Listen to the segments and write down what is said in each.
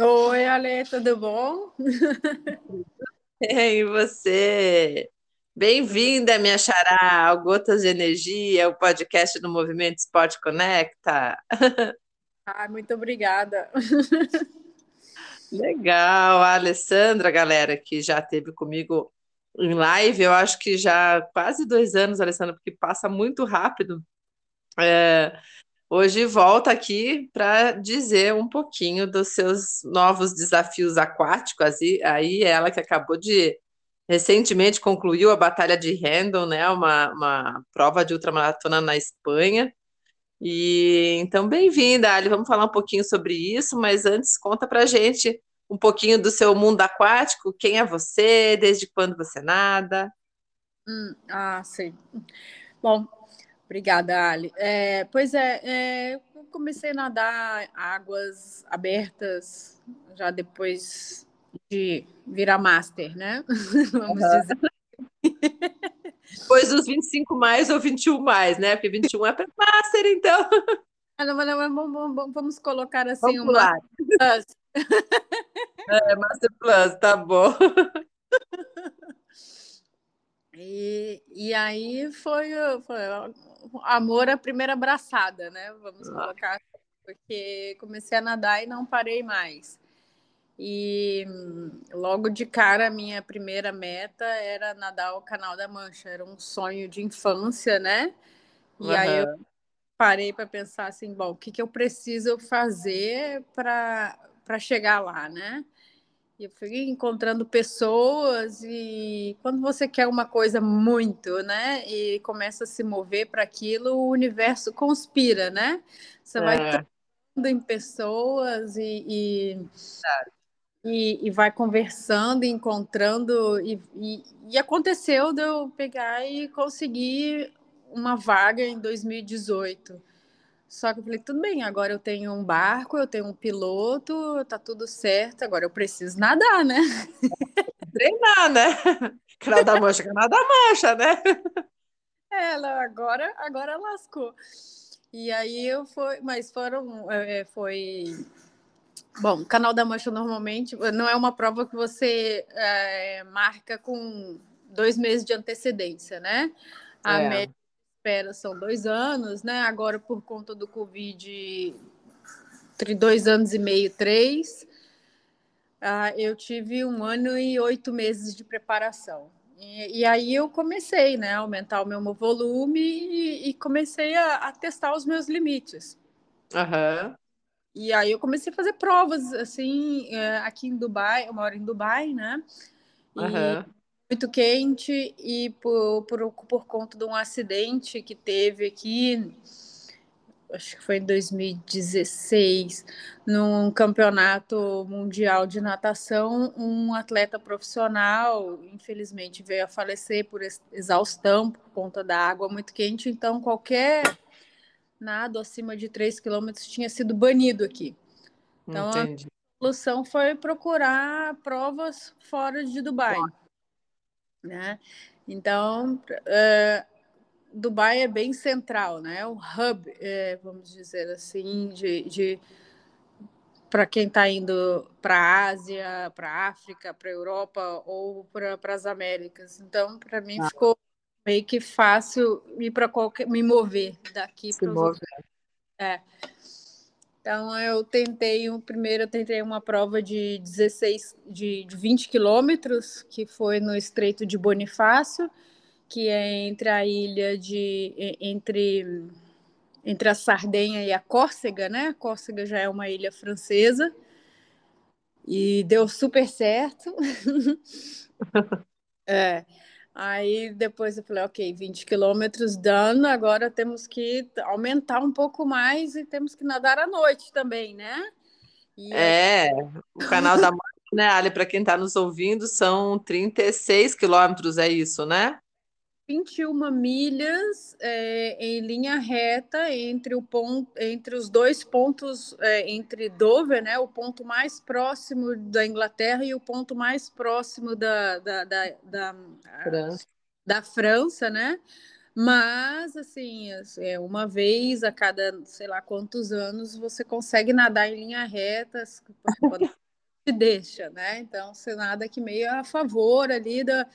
Oi, Ale, tudo bom? E você? Bem-vinda, minha xará, ao Gotas de Energia, o podcast do Movimento Esporte Conecta. Ah, muito obrigada. Legal, a Alessandra, galera, que já teve comigo em live, eu acho que já quase dois anos, Alessandra, porque passa muito rápido. É, hoje volta aqui para dizer um pouquinho dos seus novos desafios aquáticos. Aí, aí ela que acabou de recentemente concluiu a Batalha de Hendon, né, uma, uma prova de ultramaratona na Espanha. E então, bem-vinda, Ali. Vamos falar um pouquinho sobre isso, mas antes conta pra gente um pouquinho do seu mundo aquático, quem é você, desde quando você nada. Hum, ah, sim. Bom, obrigada, Ali. É, pois é, é, eu comecei a nadar águas abertas já depois de virar master, né? Vamos uhum. dizer. Depois dos 25 mais ou 21 mais, né? Porque 21 é para master, então. Ah, não, não, vamos, vamos, colocar assim vamos uma plus. É, Master Plus, tá bom. E, e aí foi, foi amor à primeira abraçada, né? Vamos ah. colocar, porque comecei a nadar e não parei mais. E logo de cara, a minha primeira meta era nadar o Canal da Mancha. Era um sonho de infância, né? E uhum. aí eu parei para pensar assim: bom, o que, que eu preciso fazer para chegar lá, né? E eu fui encontrando pessoas e quando você quer uma coisa muito, né, e começa a se mover para aquilo, o universo conspira, né? Você é. vai em pessoas e, e e, e vai conversando, encontrando, e, e, e, aconteceu de eu pegar e conseguir uma vaga em 2018. Só que eu falei, tudo bem, agora eu tenho um barco, eu tenho um piloto, tá tudo certo, agora eu preciso nadar, né? Treinar, né? Canal da Mancha, Canal da Mancha, né? Ela agora, agora lascou. E aí eu fui, mas foram, é, foi Bom, Canal da Mancha normalmente não é uma prova que você é, marca com dois meses de antecedência, né? A é. média espera são dois anos, né? Agora, por conta do Covid, entre dois anos e meio, três, uh, eu tive um ano e oito meses de preparação. E, e, aí eu comecei, né, a aumentar o meu volume e, e comecei a, a, testar os meus limites. Uhum. E aí eu comecei a fazer provas, assim, é, aqui em Dubai, eu moro em Dubai, né? E uhum. Muito quente e por, por, por conta de um acidente que teve aqui, acho que foi em 2016, num campeonato mundial de natação, um atleta profissional, infelizmente, veio a falecer por exaustão por conta da água muito quente, então qualquer nado acima de 3 quilômetros tinha sido banido aqui. Então Entendi. a solução foi procurar provas fora de Dubai. Né? Então, uh, Dubai é bem central, né? O hub, é, vamos dizer assim, de, de para quem está indo para a Ásia, para a África, para a Europa ou para as Américas. Então, para mim, ah. ficou meio que fácil ir para qualquer me mover daqui para os É. Então eu tentei um primeiro eu tentei uma prova de 16 de, de 20 quilômetros que foi no Estreito de Bonifácio, que é entre a ilha de entre entre a Sardenha e a Córcega, né? A Córcega já é uma ilha francesa. E deu super certo. é. Aí depois eu falei, ok, 20 quilômetros dando, agora temos que aumentar um pouco mais e temos que nadar à noite também, né? E é, o canal da Morte né, Ali, para quem está nos ouvindo, são 36 quilômetros, é isso, né? 21 milhas é, em linha reta entre, o ponto, entre os dois pontos, é, entre Dover, né, o ponto mais próximo da Inglaterra e o ponto mais próximo da, da, da, da, França. da França, né? Mas, assim, é, uma vez a cada, sei lá quantos anos, você consegue nadar em linha reta, quando te deixa, né? Então, você nada aqui meio a favor ali da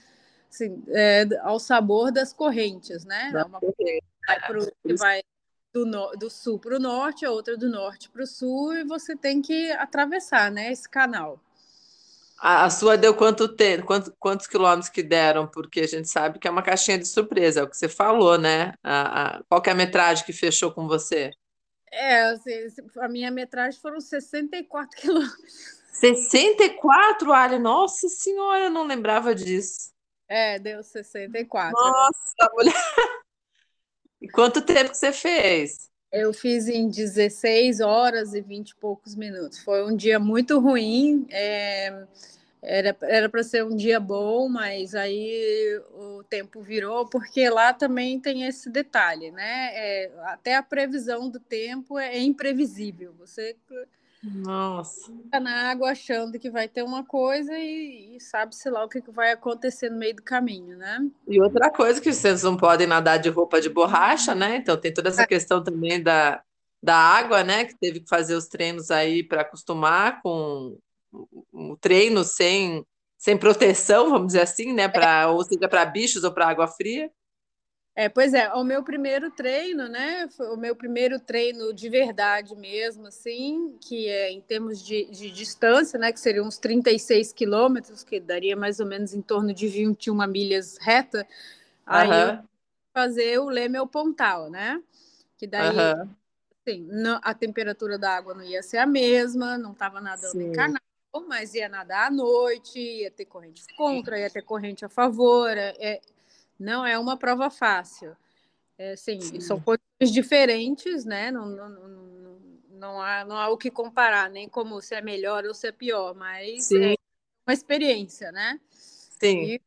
assim, é, ao sabor das correntes, né? Da Uma vai, pro, que vai do, no, do sul para o norte, a outra do norte para o sul, e você tem que atravessar né, esse canal. A, a sua deu quanto tempo? Quantos, quantos quilômetros que deram? Porque a gente sabe que é uma caixinha de surpresa, é o que você falou, né? A, a, qual é a metragem que fechou com você? É, assim, a minha metragem foram 64 quilômetros. 64, Ali? Nossa senhora, eu não lembrava disso. É, deu 64. Nossa, mulher! E quanto tempo que você fez? Eu fiz em 16 horas e 20 e poucos minutos. Foi um dia muito ruim. É, era para ser um dia bom, mas aí o tempo virou, porque lá também tem esse detalhe, né? É, até a previsão do tempo é imprevisível. Você nossa. Tá na água achando que vai ter uma coisa e, e sabe-se lá o que, que vai acontecer no meio do caminho, né? E outra coisa que vocês não podem nadar de roupa de borracha, né? Então tem toda essa é. questão também da, da água, né? Que teve que fazer os treinos aí para acostumar com o treino sem, sem proteção, vamos dizer assim, né? Pra, ou seja, para bichos ou para água fria. É, pois é, o meu primeiro treino, né? Foi o meu primeiro treino de verdade mesmo, assim, que é em termos de, de distância, né? Que seriam uns 36 quilômetros, que daria mais ou menos em torno de 21 milhas reta. Aí uhum. eu fazer o Lemel Pontal, né? Que daí, uhum. assim, não, a temperatura da água não ia ser a mesma, não estava nadando Sim. em canal, mas ia nadar à noite, ia ter corrente contra, ia ter corrente a favor. É, não é uma prova fácil. É, sim, sim. são coisas diferentes, né? Não, não, não, não, há, não há o que comparar, nem como se é melhor ou se é pior, mas sim. é uma experiência, né? Sim. E...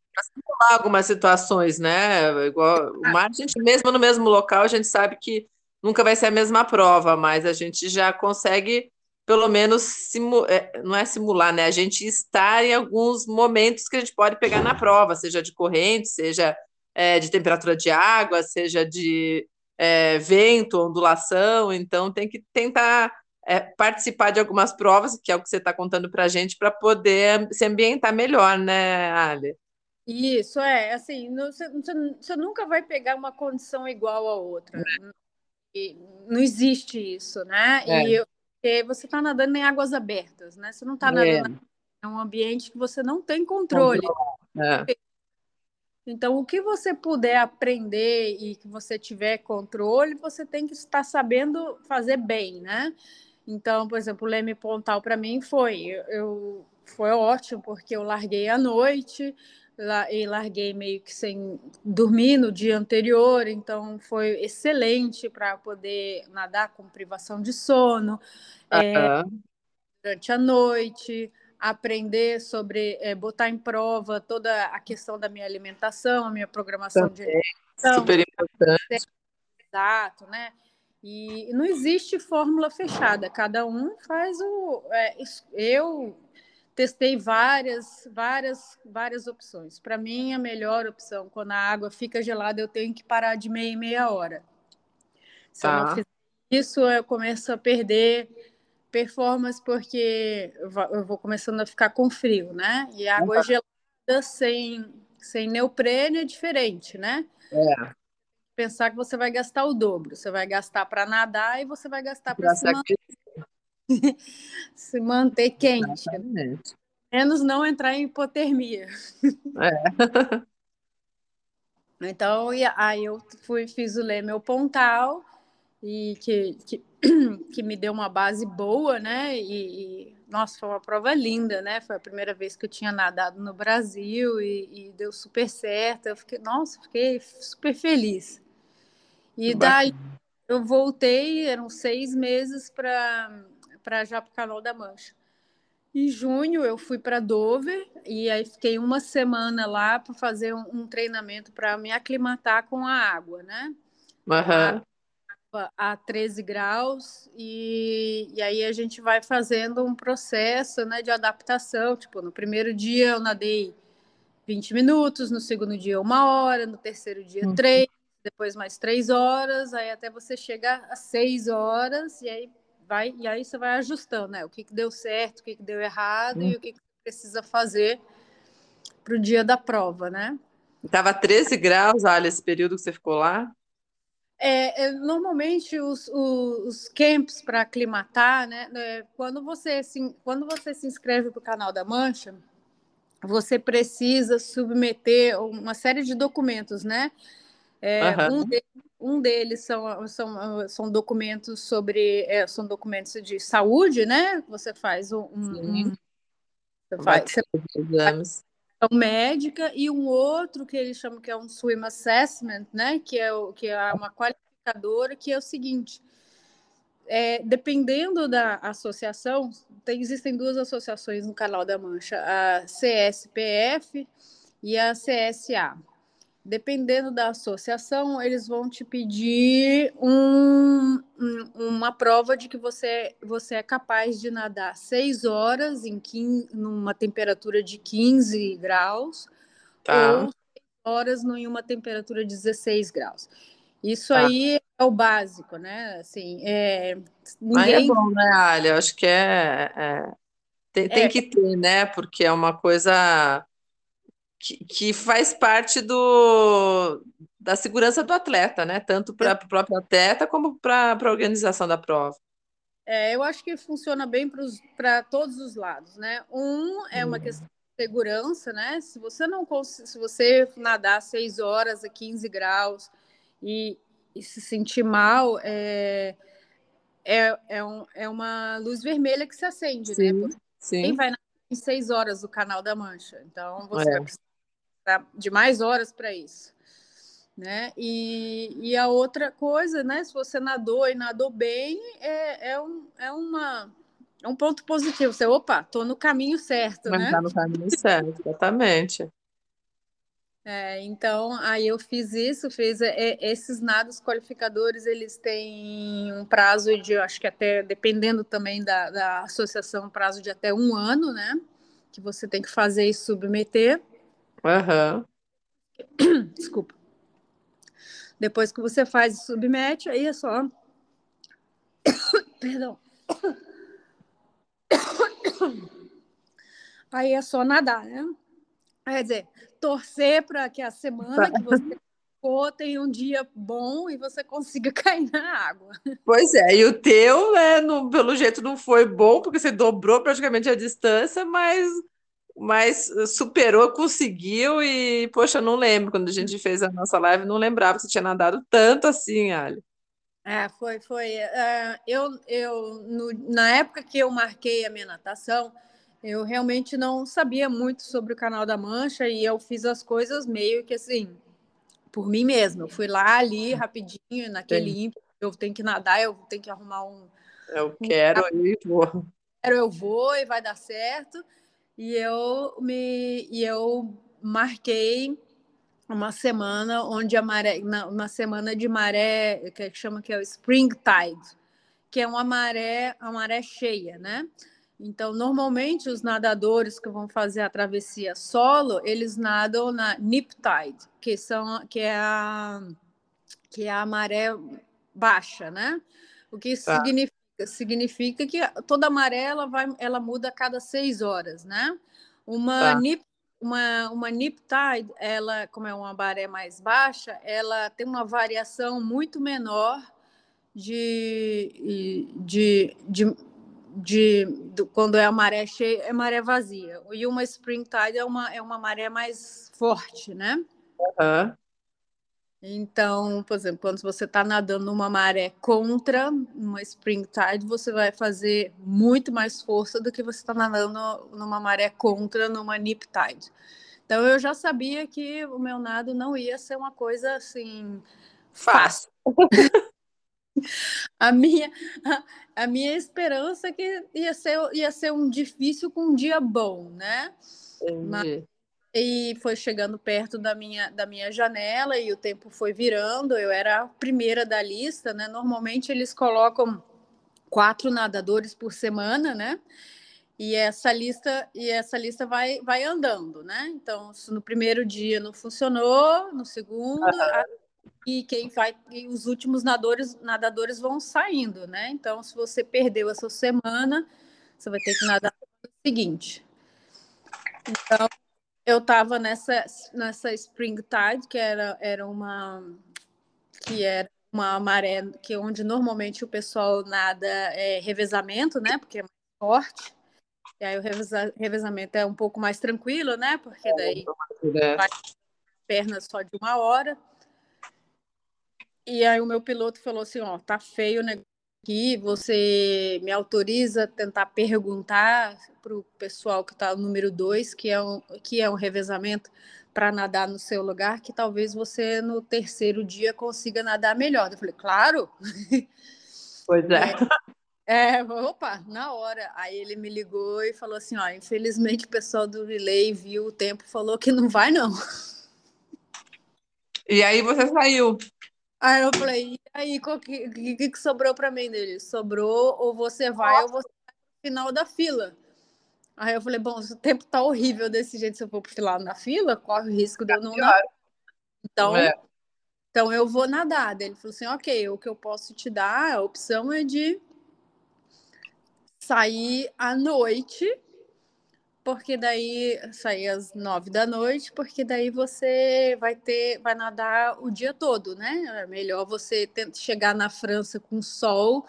Algumas situações, né? Igual o mar, a gente mesmo no mesmo local, a gente sabe que nunca vai ser a mesma prova, mas a gente já consegue pelo menos simu... É, não é simular, né? A gente estar em alguns momentos que a gente pode pegar na prova, seja de corrente, seja é, de temperatura de água, seja de é, vento, ondulação, então tem que tentar é, participar de algumas provas, que é o que você está contando para a gente, para poder se ambientar melhor, né, Ali? Isso, é, assim, você, você nunca vai pegar uma condição igual a outra. É. Não existe isso, né? É. E você está nadando em águas abertas, né? Você não está nadando é. em um ambiente que você não tem controle. É. Então, o que você puder aprender e que você tiver controle, você tem que estar sabendo fazer bem, né? Então, por exemplo, o Leme Pontal para mim foi, eu, foi ótimo porque eu larguei à noite e larguei meio que sem dormir no dia anterior, então foi excelente para poder nadar com privação de sono uh -huh. é, durante a noite aprender sobre é, botar em prova toda a questão da minha alimentação, a minha programação Também, de alimentação. Super importante. Exato, né? E não existe fórmula fechada, cada um faz o. É, eu testei várias, várias, várias opções. Para mim, a melhor opção, quando a água fica gelada, eu tenho que parar de meia e meia hora. Se tá. eu não tá. fizer isso, eu começo a perder performance porque eu vou começando a ficar com frio, né? E água uhum. gelada sem, sem neoprene é diferente, né? É. Pensar que você vai gastar o dobro. Você vai gastar para nadar e você vai gastar para se, manter... se manter quente. Exatamente. Menos não entrar em hipotermia. É. então, aí eu fui, fiz o Leme Pontal e que, que, que, me deu uma base boa, né? E, e, nossa, foi uma prova linda, né? Foi a primeira vez que eu tinha nadado no Brasil e, e deu super certo. Eu fiquei, nossa, fiquei super feliz. E daí eu voltei, eram seis meses para já para o Canal da Mancha. Em junho eu fui para Dover e aí fiquei uma semana lá para fazer um, um treinamento para me aclimatar com a água, né? Uhum. A, a 13 graus e, e aí a gente vai fazendo um processo né, de adaptação. Tipo, no primeiro dia eu nadei 20 minutos, no segundo dia uma hora, no terceiro dia uhum. três, depois mais três horas, aí até você chegar a seis horas e aí vai e aí você vai ajustando, né? O que, que deu certo, o que, que deu errado e o que, que precisa fazer para o dia da prova, né? Tava 13 graus, olha, esse período que você ficou lá? É, é, normalmente os, os, camps para aclimatar, né? É, quando você se, quando você se inscreve para o canal da Mancha, você precisa submeter uma série de documentos, né? É, uhum. um, deles, um, deles, são, são, são documentos sobre é, são documentos de saúde, né? Você faz um, um você faz, você faz médica e um outro que eles chamam que é um swim assessment, né? Que é o que é uma qualificadora que é o seguinte: é, dependendo da associação, tem, existem duas associações no Canal da Mancha, a CSPF e a CSA. Dependendo da associação, eles vão te pedir um, um, uma prova de que você, você é capaz de nadar seis horas em 15, numa temperatura de 15 graus tá. ou seis horas em uma temperatura de 16 graus. Isso tá. aí é o básico, né? Assim, é, ninguém... Mas é bom, né, Ali? Eu acho que é, é... Tem, tem é. que ter, né? Porque é uma coisa que, que faz parte do, da segurança do atleta, né? Tanto para o próprio atleta como para a organização da prova. É, eu acho que funciona bem para todos os lados, né? Um é uma hum. questão de segurança, né? Se você não se você nadar 6 horas a 15 graus e, e se sentir mal, é, é, é, um, é uma luz vermelha que se acende, né? sim, né? Porque sim. quem vai em 6 horas do canal da Mancha. Então você é. vai precisar de mais horas para isso. Né? E, e a outra coisa, né? Se você nadou e nadou bem, é, é, um, é, uma, é um ponto positivo. Você, opa, tô no caminho certo, Mas né? Tá no caminho certo, exatamente. É, então, aí eu fiz isso, fiz é, esses nados qualificadores, eles têm um prazo de, acho que até, dependendo também da, da associação, um prazo de até um ano, né? Que você tem que fazer e submeter. Aham. Desculpa. Depois que você faz e submete, aí é só. Perdão. Aí é só nadar, né? Quer dizer, torcer para que a semana que você for tenha um dia bom e você consiga cair na água. Pois é, e o teu, né, no, pelo jeito não foi bom, porque você dobrou praticamente a distância, mas mas superou, conseguiu e, poxa, não lembro, quando a gente fez a nossa live, não lembrava que você tinha nadado tanto assim, Ali. É, foi, foi. Uh, eu, eu no, na época que eu marquei a minha natação, eu realmente não sabia muito sobre o Canal da Mancha e eu fiz as coisas meio que assim, por mim mesma. Eu fui lá ali rapidinho, naquele Sim. ímpeto, eu tenho que nadar, eu tenho que arrumar um. Eu quero um... e vou. Quero, eu vou e vai dar certo e eu me e eu marquei uma semana onde a maré, uma semana de maré que chama que é o spring tide, que é uma maré, a maré cheia, né? Então, normalmente os nadadores que vão fazer a travessia solo, eles nadam na nip tide, que são que é a que é a maré baixa, né? O que isso tá. significa significa que toda maré ela, vai, ela muda a cada seis horas, né? Uma, tá. nip, uma, uma nip tide, ela, como é uma maré mais baixa, ela tem uma variação muito menor de, de, de, de, de quando é a maré cheia, é maré vazia. E uma spring tide é uma, é uma maré mais forte, né? Uhum. Então, por exemplo, quando você está nadando numa maré contra uma spring tide, você vai fazer muito mais força do que você está nadando numa maré contra numa nip tide. Então, eu já sabia que o meu nado não ia ser uma coisa assim fácil. A minha, a, a, minha esperança é que ia ser, ia ser um difícil com um dia bom, né? Mas, e foi chegando perto da minha, da minha janela e o tempo foi virando. Eu era a primeira da lista, né? Normalmente eles colocam quatro nadadores por semana, né? E essa lista e essa lista vai, vai andando, né? Então, no primeiro dia não funcionou, no segundo, e quem vai e os últimos nadadores nadadores vão saindo, né? Então, se você perdeu essa semana, você vai ter que nadar no seguinte. Então, eu estava nessa nessa spring tide, que era era uma que era uma maré que é onde normalmente o pessoal nada é revezamento, né? Porque é mais forte. E aí o reveza, revezamento é um pouco mais tranquilo, né? Porque daí é, vai pernas só de uma hora. E aí o meu piloto falou assim, ó, tá feio o negócio aqui, você me autoriza a tentar perguntar para o pessoal que está no número dois, que é um, que é um revezamento para nadar no seu lugar, que talvez você no terceiro dia consiga nadar melhor. Eu falei, claro. Pois é. É, é, opa, na hora. Aí ele me ligou e falou assim: ó, infelizmente o pessoal do relay viu o tempo falou que não vai, não. E aí você saiu. Aí eu falei, e aí, o que, que, que, sobrou para mim dele? Sobrou ou você vai ou você vai no final da fila. Aí eu falei, bom, se o tempo tá horrível desse jeito, se eu for pro final na fila, corre o risco de eu não nadar. Então, é. então eu vou nadar. Ele falou assim, ok, o que eu posso te dar, a opção é de sair à noite, porque daí sair às nove da noite, porque daí você vai ter, vai nadar o dia todo, né? É melhor você chegar na França com sol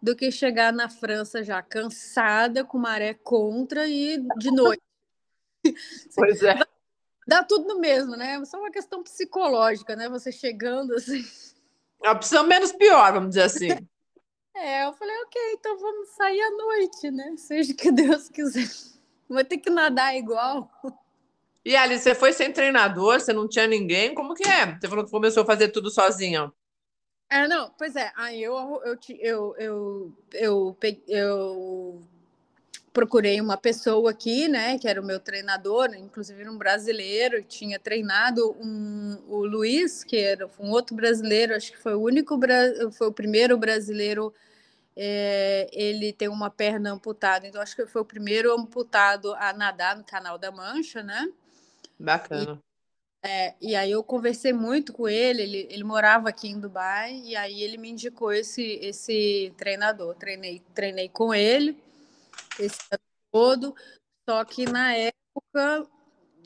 do que chegar na França já cansada, com maré contra e de noite. Pois é. Dá tudo no mesmo, né? Só uma questão psicológica, né? Você chegando assim. A opção menos pior, vamos dizer assim. É, eu falei, ok, então vamos sair à noite, né? Seja que Deus quiser. Vai ter que nadar igual. E Ali, você foi sem treinador, você não tinha ninguém, como que é? Você falou que começou a fazer tudo sozinha. É, não, pois é, aí eu, eu, eu, eu, eu, eu, eu procurei uma pessoa aqui, né, que era o meu treinador, inclusive um brasileiro, tinha treinado um, o Luiz, que era um outro brasileiro, acho que foi o único, foi o primeiro brasileiro é, ele tem uma perna amputada, então acho que foi o primeiro amputado a nadar no Canal da Mancha, né? Bacana. E, é, e aí eu conversei muito com ele, ele, ele morava aqui em Dubai, e aí ele me indicou esse, esse treinador. Treinei, treinei com ele esse ano todo, só que na época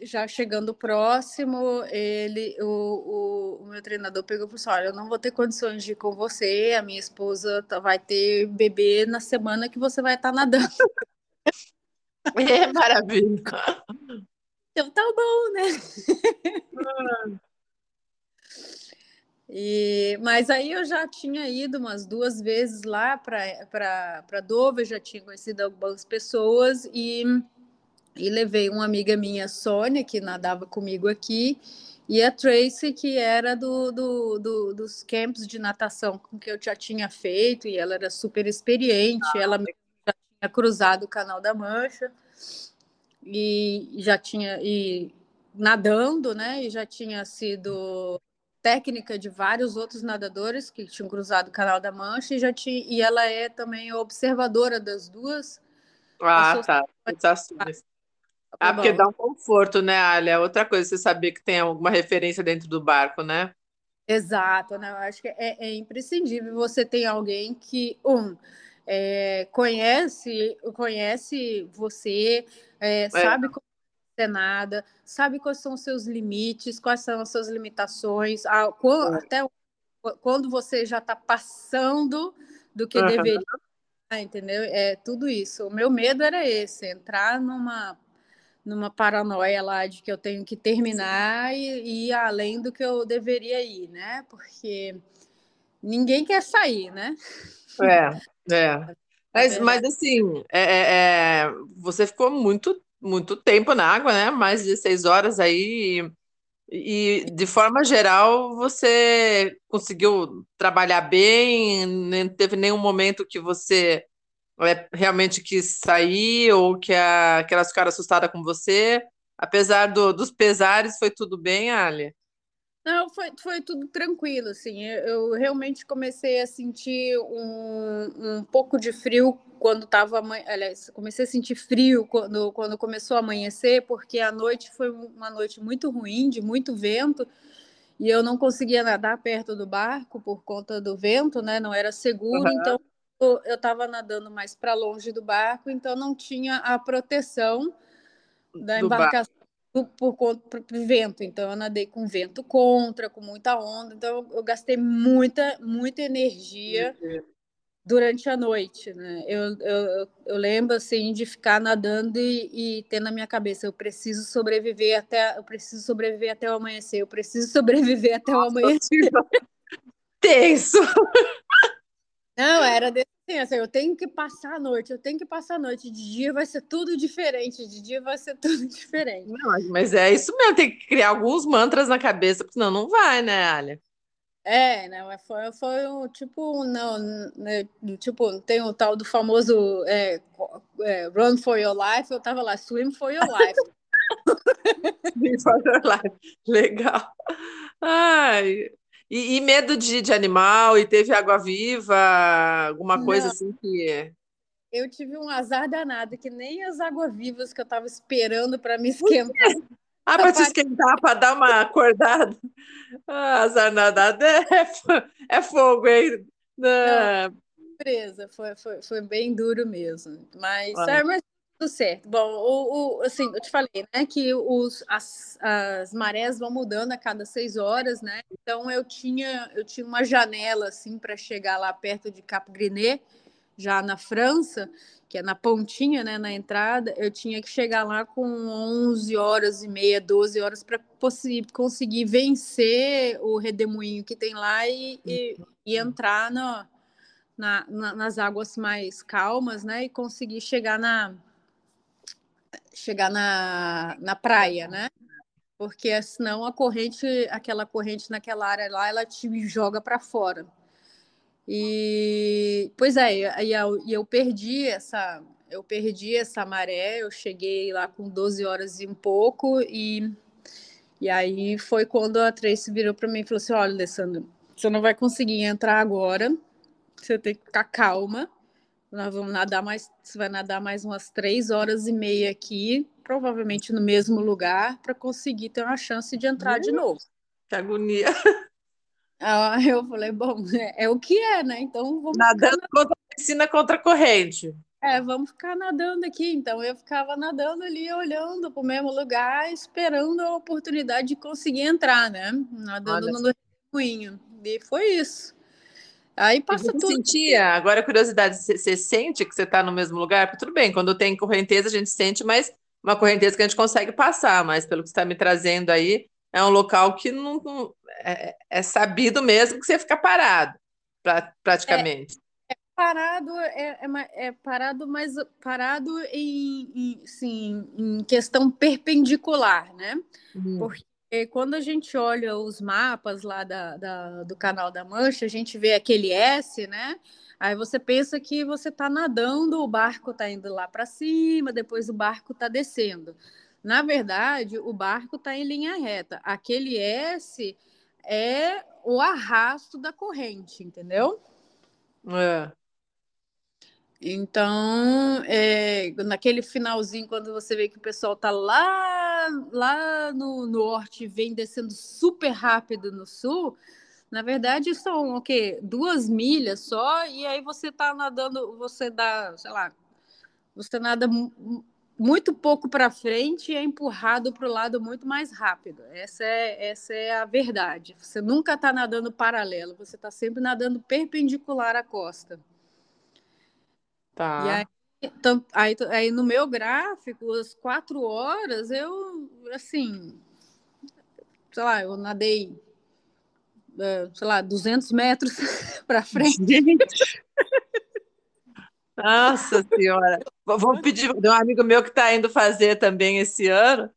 já chegando próximo, ele, o, o, o, meu treinador pegou e falou assim: Olha, eu não vou ter condições de ir com você, a minha esposa tá, vai ter bebê na semana que você vai estar tá nadando. É maravilha. Então tá bom, né? E, mas aí eu já tinha ido umas duas vezes lá para Dover, já tinha conhecido algumas pessoas e e levei uma amiga minha, Sônia, que nadava comigo aqui, e a Tracy, que era do, do, do, dos campos de natação com que eu já tinha feito, e ela era super experiente, ah, ela já tinha cruzado o Canal da Mancha, e já tinha, e nadando, né, e já tinha sido técnica de vários outros nadadores que tinham cruzado o Canal da Mancha, e, já tinha, e ela é também observadora das duas. Ah, tá. Ah, porque dá um conforto, né, Alia? É outra coisa, você saber que tem alguma referência dentro do barco, né? Exato, né? Eu acho que é, é imprescindível você ter alguém que, um, é, conhece, conhece você, é, é. sabe como é nada, sabe quais são os seus limites, quais são as suas limitações, a, quando, é. até quando você já está passando do que uhum. deveria, entendeu? É tudo isso. O meu medo era esse, entrar numa numa paranoia lá de que eu tenho que terminar e, e ir além do que eu deveria ir, né? Porque ninguém quer sair, né? É, é. Mas, mas assim, é, é, é, você ficou muito, muito tempo na água, né? Mais de seis horas aí. E, de forma geral, você conseguiu trabalhar bem? Não teve nenhum momento que você é, realmente quis sair ou que, a, que elas ficaram assustadas com você? Apesar do, dos pesares, foi tudo bem, Ali? Não, foi, foi tudo tranquilo, assim. Eu, eu realmente comecei a sentir um, um pouco de frio quando estava. Aliás, comecei a sentir frio quando, quando começou a amanhecer, porque a noite foi uma noite muito ruim, de muito vento, e eu não conseguia nadar perto do barco por conta do vento, né? Não era seguro, uhum. então eu estava nadando mais para longe do barco, então não tinha a proteção da embarcação por conta do vento. Então eu nadei com vento contra, com muita onda. Então eu gastei muita, muita energia durante a noite, né? Eu, eu, eu lembro assim de ficar nadando e, e ter na minha cabeça, eu preciso sobreviver até, eu preciso sobreviver até o amanhecer, eu preciso sobreviver até o amanhecer. Tenso. Não, era desse assim, eu tenho que passar a noite, eu tenho que passar a noite. De dia vai ser tudo diferente, de dia vai ser tudo diferente. Não, mas é isso mesmo, tem que criar alguns mantras na cabeça, porque senão não vai, né, Alia? É, né? Foi, foi um tipo, não, né, tipo, tem o tal do famoso é, é, Run for Your Life, eu tava lá, Swim for Your Life. swim for Your Life, legal. Ai, e, e medo de, de, animal, e teve água-viva, alguma coisa Não. assim que. Eu tive um azar danado, que nem as águas-vivas que eu estava esperando para me esquentar. Ah, para te esquentar, para dar uma acordada. Ah, azar nadado é, é fogo, hein? Não, surpresa, foi, foi, foi bem duro mesmo. Mas, ah. mas tudo certo. Bom, o, o, assim, eu te falei, né, que os, as, as marés vão mudando a cada seis horas, né? Então eu tinha, eu tinha uma janela assim para chegar lá perto de Cap Griné, já na França, que é na pontinha, né, na entrada. Eu tinha que chegar lá com 11 horas e meia, 12 horas para conseguir vencer o redemoinho que tem lá e, e, e entrar na, na, nas águas mais calmas, né, e conseguir chegar na chegar na, na praia, né? Porque senão a corrente, aquela corrente naquela área lá, ela te joga para fora. E pois é, e eu, eu perdi essa, eu perdi essa maré, eu cheguei lá com 12 horas e um pouco e e aí foi quando a Tracy virou para mim e falou assim: "Olha, Alessandro, você não vai conseguir entrar agora. Você tem que ficar calma nós vamos nadar mais, você vai nadar mais umas três horas e meia aqui, provavelmente no mesmo lugar, para conseguir ter uma chance de entrar de novo. Que agonia. Ah, eu falei, bom, é, é, o que é, né? Então vamos. Nadando contra a piscina contra a corrente. É, vamos ficar nadando aqui. Então eu ficava nadando ali, olhando para o mesmo lugar, esperando a oportunidade de conseguir entrar, né? Nadando Olha. no redemoinho. E foi isso. Aí passa tudo. sentia, agora curiosidade, você, sente que você está no mesmo lugar? Porque tudo bem, quando tem correnteza a gente sente, mas uma correnteza que a gente consegue passar, mas pelo que você está me trazendo aí, é um local que não, não é, é, sabido mesmo que você fica parado, pra, praticamente. É, é parado, é, é, é, parado, mas parado em, em, sim, em questão perpendicular, né? Uhum. Porque quando a gente olha os mapas lá da, da, do canal da Mancha, a gente vê aquele S, né? Aí você pensa que você está nadando, o barco está indo lá para cima, depois o barco está descendo. Na verdade, o barco está em linha reta. Aquele S é o arrasto da corrente, entendeu? É. Então, é, naquele finalzinho, quando você vê que o pessoal tá lá, lá no norte, vem descendo super rápido no sul, na verdade são o quê? Duas milhas só, e aí você tá nadando, você dá, sei lá, você nada muito pouco para frente e é empurrado para o lado muito mais rápido. Essa é, essa é a verdade. Você nunca está nadando paralelo, você está sempre nadando perpendicular à costa. Tá. E aí, então, aí, aí no meu gráfico, as quatro horas, eu, assim, sei lá, eu nadei, eh, sei lá, 200 metros para frente. Nossa Senhora! Vamos pedir de um amigo meu que está indo fazer também esse ano,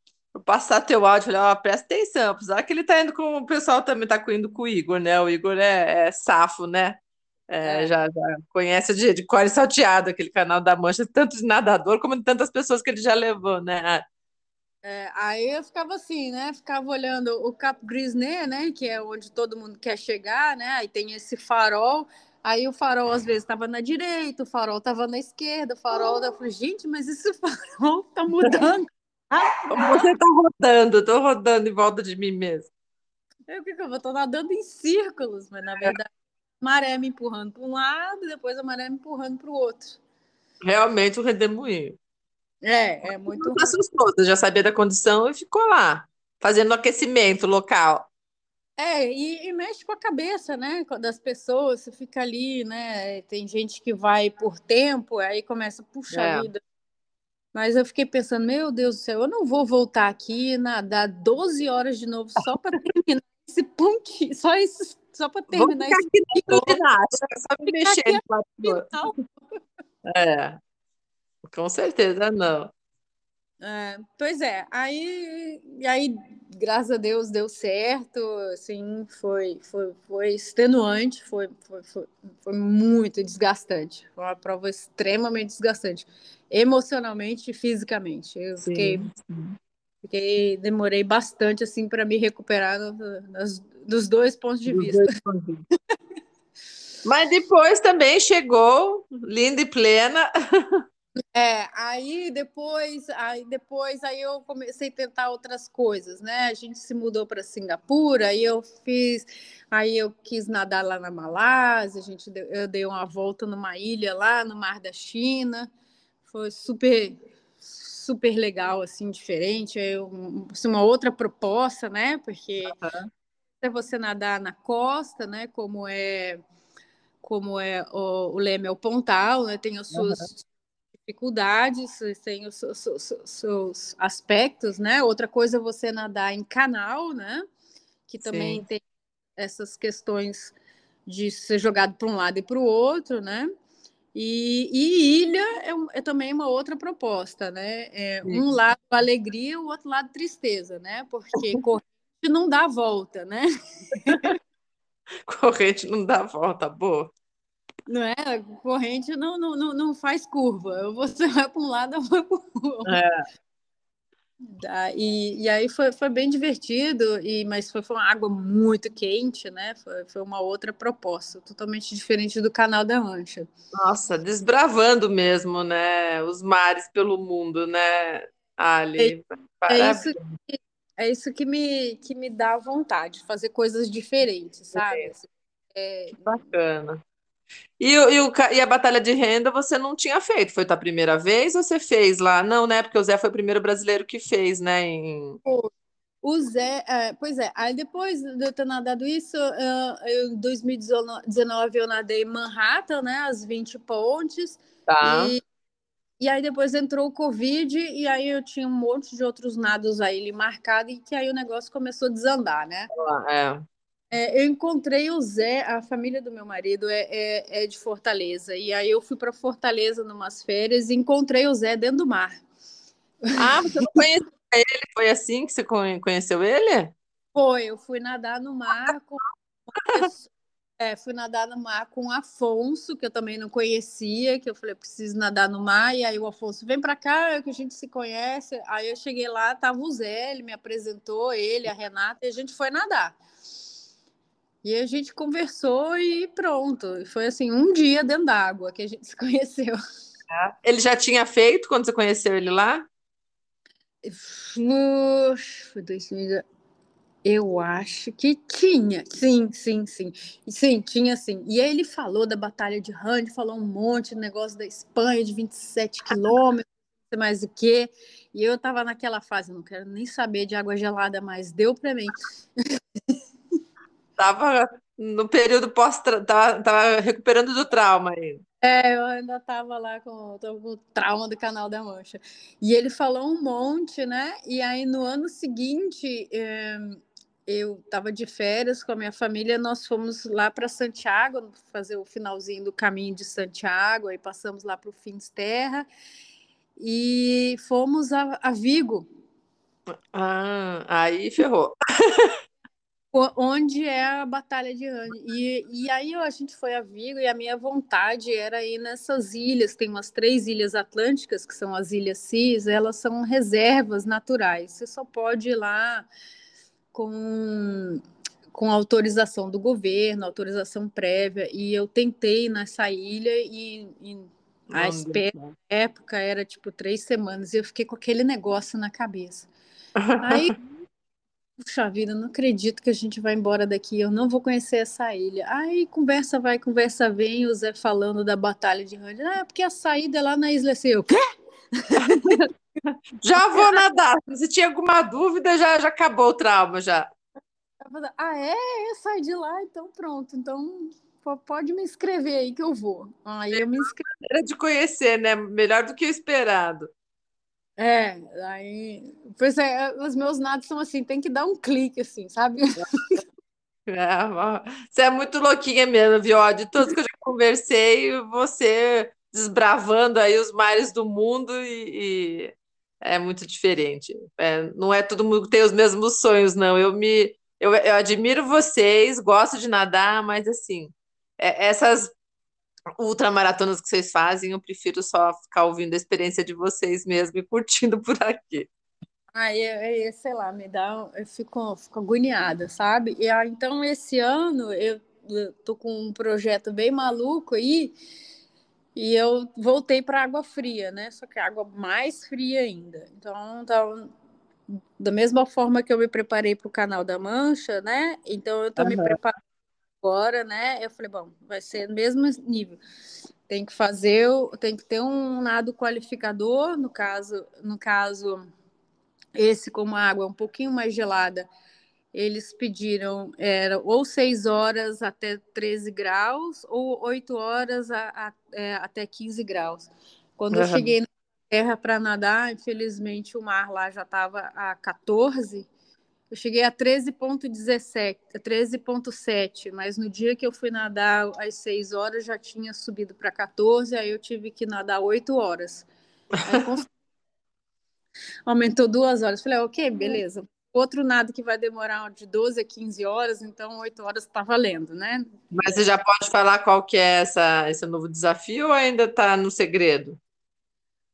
passar teu áudio, falei, ó, presta atenção, apesar que ele tá indo com o pessoal também tá indo com o Igor, né? O Igor é, é safo, né? É, é. Já, já, conhece de, de Core Salteado, aquele canal da Mancha, tanto de nadador como de tantas pessoas que ele já levou, né? É, aí eu ficava assim, né? Ficava olhando o Cap Grisney, né? Que é onde todo mundo quer chegar, né? Aí tem esse farol. Aí o farol às vezes estava na direita, o farol estava na esquerda, o farol. Eu falei, gente, mas esse farol tá mudando. Você tá rodando, tô rodando em volta de mim mesmo. Eu que eu vou? Tô nadando em círculos, mas na verdade a maré me empurrando para um lado, depois a maré me empurrando para o outro. Realmente o redemoinho. É, é muito. Assustou, você já sabia da condição e ficou lá, fazendo aquecimento local. É, e, e, mexe com a cabeça, né, das pessoas, você fica ali, né, tem gente que vai por tempo, aí começa a puxar é. vida. Mas eu fiquei pensando, meu Deus do céu, eu não vou voltar aqui nadar 12 horas de novo só para terminar esse pontinho, só esse, só para terminar esse aqui no ginástica, só me mexer. É. Com certeza não. É, pois é, aí, e aí, graças a Deus, deu certo, assim, foi, foi, foi extenuante, foi, foi, foi, foi muito desgastante, foi uma prova extremamente desgastante, emocionalmente e fisicamente. Eu sim, fiquei, sim. Fiquei, demorei bastante, assim, para me recuperar nas, dos dois pontos de dos vista. Pontos de vista. Mas depois também chegou, linda e plena, É, aí depois, aí depois aí eu comecei a tentar outras coisas, né? A gente se mudou para Singapura, aí eu fiz, aí eu quis nadar lá na Malásia, a gente deu, eu dei uma volta numa ilha lá no Mar da China. Foi super super legal assim, diferente, é uma outra proposta, né? Porque uhum. é você nadar na costa, né, como é como é o, o Leme ao Pontal, né? Tem as suas uhum dificuldades, tem os seus, seus, aspectos, né? Outra coisa é você nadar em canal, né? Que também Sim. tem essas questões de ser jogado para um lado e para o outro, né? E, e ilha é, é, também uma outra proposta, né? É, um lado alegria, o outro lado tristeza, né? Porque corrente não dá volta, né? corrente não dá volta, boa não é? corrente não, não, não, não faz curva. Você vai para um lado, eu vou para o outro. É. E, e aí foi, foi bem divertido, e, mas foi, foi uma água muito quente, né? Foi, foi uma outra proposta, totalmente diferente do Canal da Mancha. Nossa, desbravando mesmo, né? Os mares pelo mundo, né, Ali? É, é isso, que, é isso que, me, que me dá vontade, fazer coisas diferentes, sabe? É, bacana. E, e, o, e a batalha de renda você não tinha feito? Foi tua primeira vez ou você fez lá? Não, né? Porque o Zé foi o primeiro brasileiro que fez, né? Em... O Zé, é, pois é, aí depois de eu ter nadado isso, em 2019 eu nadei em Manhattan, né? As 20 pontes. Tá. E, e aí depois entrou o Covid, e aí eu tinha um monte de outros nados aí marcado, e que aí o negócio começou a desandar, né? É. É, eu encontrei o Zé, a família do meu marido é, é, é de Fortaleza. E aí eu fui para Fortaleza numas férias e encontrei o Zé dentro do mar. Ah, você não conheceu ele? Foi assim que você conheceu ele? Foi, eu fui nadar no mar com. É, fui nadar no mar com o Afonso, que eu também não conhecia, que eu falei, preciso nadar no mar, e aí o Afonso, vem para cá, que a gente se conhece. Aí eu cheguei lá, tava o Zé, ele me apresentou, ele, a Renata, e a gente foi nadar. E a gente conversou e pronto. Foi assim, um dia dentro d'água que a gente se conheceu. É. Ele já tinha feito quando você conheceu ele lá? 2000. Eu acho que tinha. Sim, sim, sim. Sim, tinha sim. E aí ele falou da Batalha de Rand, falou um monte de negócio da Espanha, de 27 quilômetros, mais o quê. E eu tava naquela fase, não quero nem saber de água gelada mais. Deu para mim. Tava no período pós tava, tava recuperando do trauma aí. É, eu ainda tava lá com, com, o trauma do canal da Mancha. E ele falou um monte, né? E aí no ano seguinte, eh, eu tava de férias com a minha família, nós fomos lá para Santiago, fazer o finalzinho do caminho de Santiago, aí passamos lá para o Terra e fomos a, a Vigo Ah, aí ferrou. onde é a Batalha de Rand. E, e aí a gente foi a Vigo e a minha vontade era ir nessas ilhas, tem umas três ilhas atlânticas, que são as Ilhas Cis, elas são reservas naturais. Você só pode ir lá com, com autorização do governo, autorização prévia, e eu tentei nessa ilha e, e a espera na época era tipo três semanas, e eu fiquei com aquele negócio na cabeça. Aí Puxa vida, não acredito que a gente vai embora daqui, eu não vou conhecer essa ilha. Aí conversa vai, conversa vem, o Zé falando da batalha de Randy. Ah, porque a saída é lá na Isla Seu. O quê? já vou nadar. Se tinha alguma dúvida, já, já acabou o trauma já. Ah, é? é? Sai de lá, então pronto. Então pode me inscrever aí que eu vou. Aí eu me inscrevi. Era de conhecer, né? Melhor do que o esperado. É, aí. Pois é, os meus nados são assim, tem que dar um clique, assim, sabe? É, você é muito louquinha mesmo, viu? De todos que eu já conversei, você desbravando aí os mares do mundo e, e é muito diferente. É, não é todo mundo que tem os mesmos sonhos, não. Eu me eu, eu admiro vocês, gosto de nadar, mas assim, é, essas ultramaratonas que vocês fazem, eu prefiro só ficar ouvindo a experiência de vocês mesmo e curtindo por aqui. Aí, é, sei lá, me dá, eu fico, fico agoniada, sabe? E aí, então esse ano eu, eu tô com um projeto bem maluco aí e eu voltei para água fria, né? Só que água mais fria ainda. Então, então da mesma forma que eu me preparei para o canal da Mancha, né? Então eu tô uhum. me preparando agora, né? Eu falei, bom, vai ser no mesmo nível. Tem que fazer, tem que ter um nado qualificador, no caso, no caso, esse como a água é um pouquinho mais gelada, eles pediram era ou 6 horas até 13 graus, ou 8 horas a, a, é, até 15 graus. Quando uhum. eu cheguei na terra para nadar, infelizmente o mar lá já estava a 14 eu cheguei a 13,17, 13,7, mas no dia que eu fui nadar às 6 horas já tinha subido para 14, aí eu tive que nadar 8 horas. Aí, aumentou duas horas. Falei, ok, beleza. Outro nado que vai demorar de 12 a 15 horas, então 8 horas está valendo, né? Mas você já pode falar qual que é essa, esse novo desafio ou ainda está no segredo?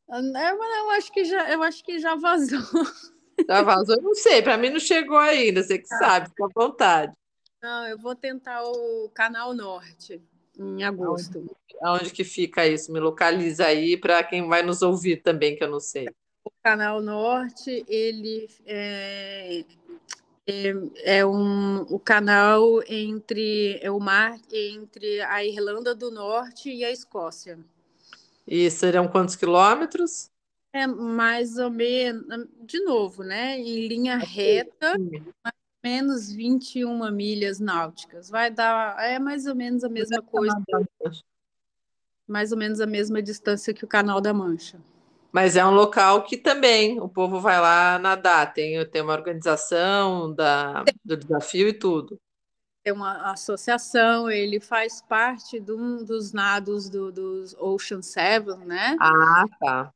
Eu, eu, acho que já, eu acho que já vazou. Já vazou? Eu não sei, para mim não chegou ainda, você que tá. sabe, fica à vontade. Não, eu vou tentar o Canal Norte em agosto. Aonde, aonde que fica isso? Me localiza aí para quem vai nos ouvir também, que eu não sei. O Canal Norte, ele é, é, é um, o canal entre é o mar entre a Irlanda do Norte e a Escócia. E serão quantos quilômetros? É mais ou menos, de novo, né? Em linha reta, mais ou menos 21 milhas náuticas. Vai dar, é mais ou menos a mesma coisa. Mais ou menos a mesma distância que o Canal da Mancha. Mas é um local que também o povo vai lá nadar, tem, tem uma organização da, do desafio e tudo. É uma associação, ele faz parte de um dos nados do, dos Ocean Seven, né? Ah, tá.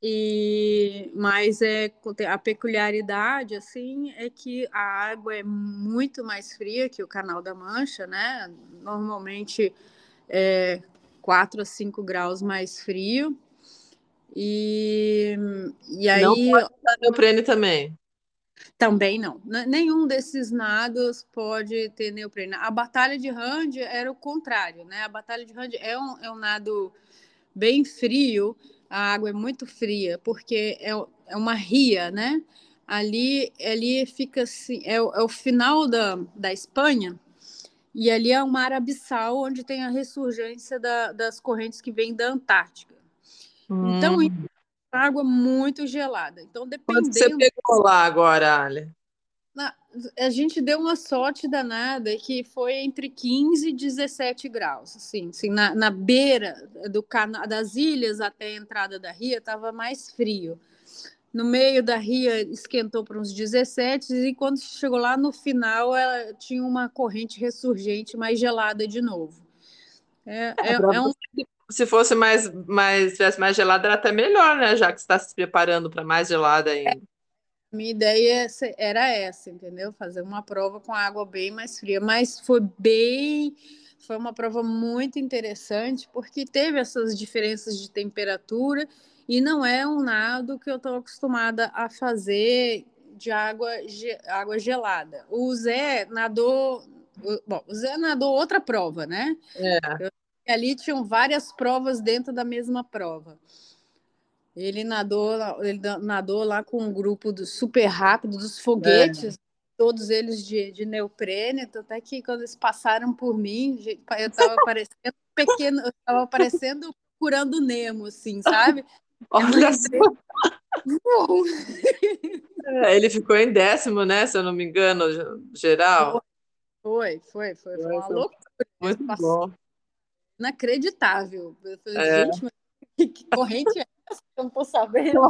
E mas é a peculiaridade assim é que a água é muito mais fria que o Canal da Mancha, né? Normalmente é 4 a 5 graus mais frio. E, e aí. Não pode usar neoprene também. Também não. Nenhum desses nados pode ter neoprene. A Batalha de Rand era o contrário, né? A Batalha de Rand é um, é um nado bem frio, a água é muito fria, porque é, é uma ria, né? Ali, ali fica assim, é, é o final da, da Espanha, e ali é o mar abissal, onde tem a ressurgência da, das correntes que vêm da Antártica. Então, hum. Então, água muito gelada. Então, dependendo... Quanto você pegou lá agora, Ale? Na, a gente deu uma sorte danada que foi entre 15 e 17 graus, assim, assim na, na beira do cana das ilhas até a entrada da ria estava mais frio. No meio da ria esquentou para uns 17 e quando chegou lá no final ela tinha uma corrente ressurgente mais gelada de novo. É, é, é um... Se fosse mais, mais, tivesse mais gelada, era até melhor, né? Já que está se preparando para mais gelada ainda. Minha ideia era essa, entendeu? Fazer uma prova com água bem mais fria, mas foi bem foi uma prova muito interessante porque teve essas diferenças de temperatura e não é um nado que eu estou acostumada a fazer de água, água gelada. O Zé nadou. Bom, o Zé nadou outra prova, né? É. Eu, ali tinham várias provas dentro da mesma prova. Ele nadou, ele nadou lá com um grupo do super rápido dos foguetes, é. todos eles de, de neoprene, até que quando eles passaram por mim, eu estava parecendo pequeno, eu estava parecendo curando Nemo, assim, sabe? Olha só. É, ele ficou em décimo, né? Se eu não me engano, geral. Foi, foi, foi. Foi, uma loucura. Muito bom. Inacreditável. Eu falei, é. gente, que corrente é não tô sabendo.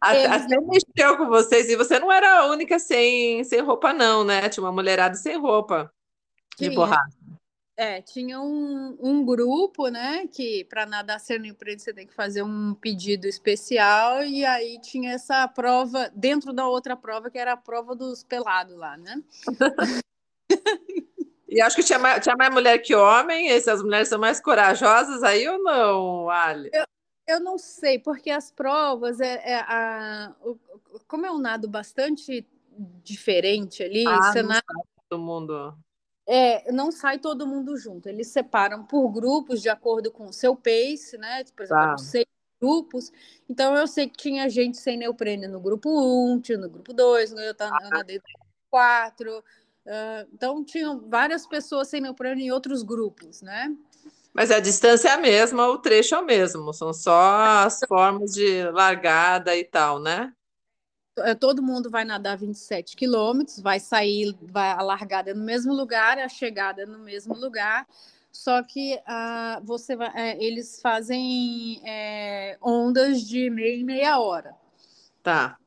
Até, até mexeu com vocês. E você não era a única sem, sem roupa, não, né? Tinha uma mulherada sem roupa de borracha. É, tinha um, um grupo, né, que para nadar sendo emprego você tem que fazer um pedido especial, e aí tinha essa prova dentro da outra prova, que era a prova dos pelados lá, né? e acho que tinha mais, tinha mais mulher que homem, essas mulheres são mais corajosas aí ou não, Ali? Eu, eu não sei, porque as provas, é, é a, o, como é um nado bastante diferente ali, ah, todo mundo é, não sai todo mundo junto. Eles separam por grupos de acordo com o seu pace, né? Por exemplo, tá. seis grupos. Então eu sei que tinha gente sem neoprene no grupo 1, um, tinha no grupo 2, eu nadei no grupo 4. Uh, então tinham várias pessoas sem neoprene em outros grupos, né? Mas a distância é a mesma, o trecho é o mesmo, são só as formas de largada e tal, né? É, todo mundo vai nadar 27 quilômetros, vai sair, vai a largada no mesmo lugar, a chegada no mesmo lugar. Só que uh, você vai, é, eles fazem é, ondas de meia e meia hora. Tá.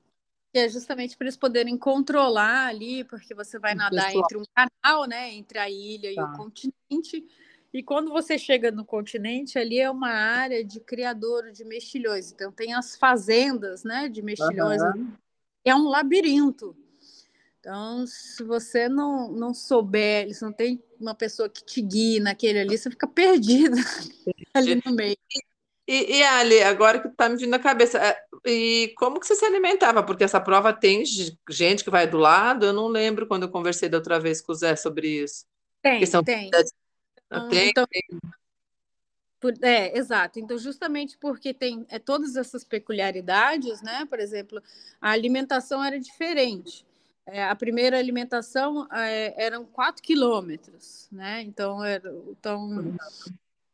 Que é justamente para eles poderem controlar ali, porque você vai nadar Pessoal. entre um canal, né? Entre a ilha tá. e o tá. continente. E quando você chega no continente, ali é uma área de criador de mexilhões. Então tem as fazendas, né? De mexilhões. Uhum é um labirinto. Então, se você não, não souber, se não tem uma pessoa que te guie naquele ali, você fica perdido ali no meio. E, e Ali, agora que está me vindo na cabeça, é, e como que você se alimentava? Porque essa prova tem gente que vai do lado, eu não lembro quando eu conversei da outra vez com o Zé sobre isso. Tem, tem. Então, tem, então, tem. É, exato. Então, justamente porque tem é, todas essas peculiaridades, né? Por exemplo, a alimentação era diferente. É, a primeira alimentação é, eram 4 quilômetros, né? Então, era, então,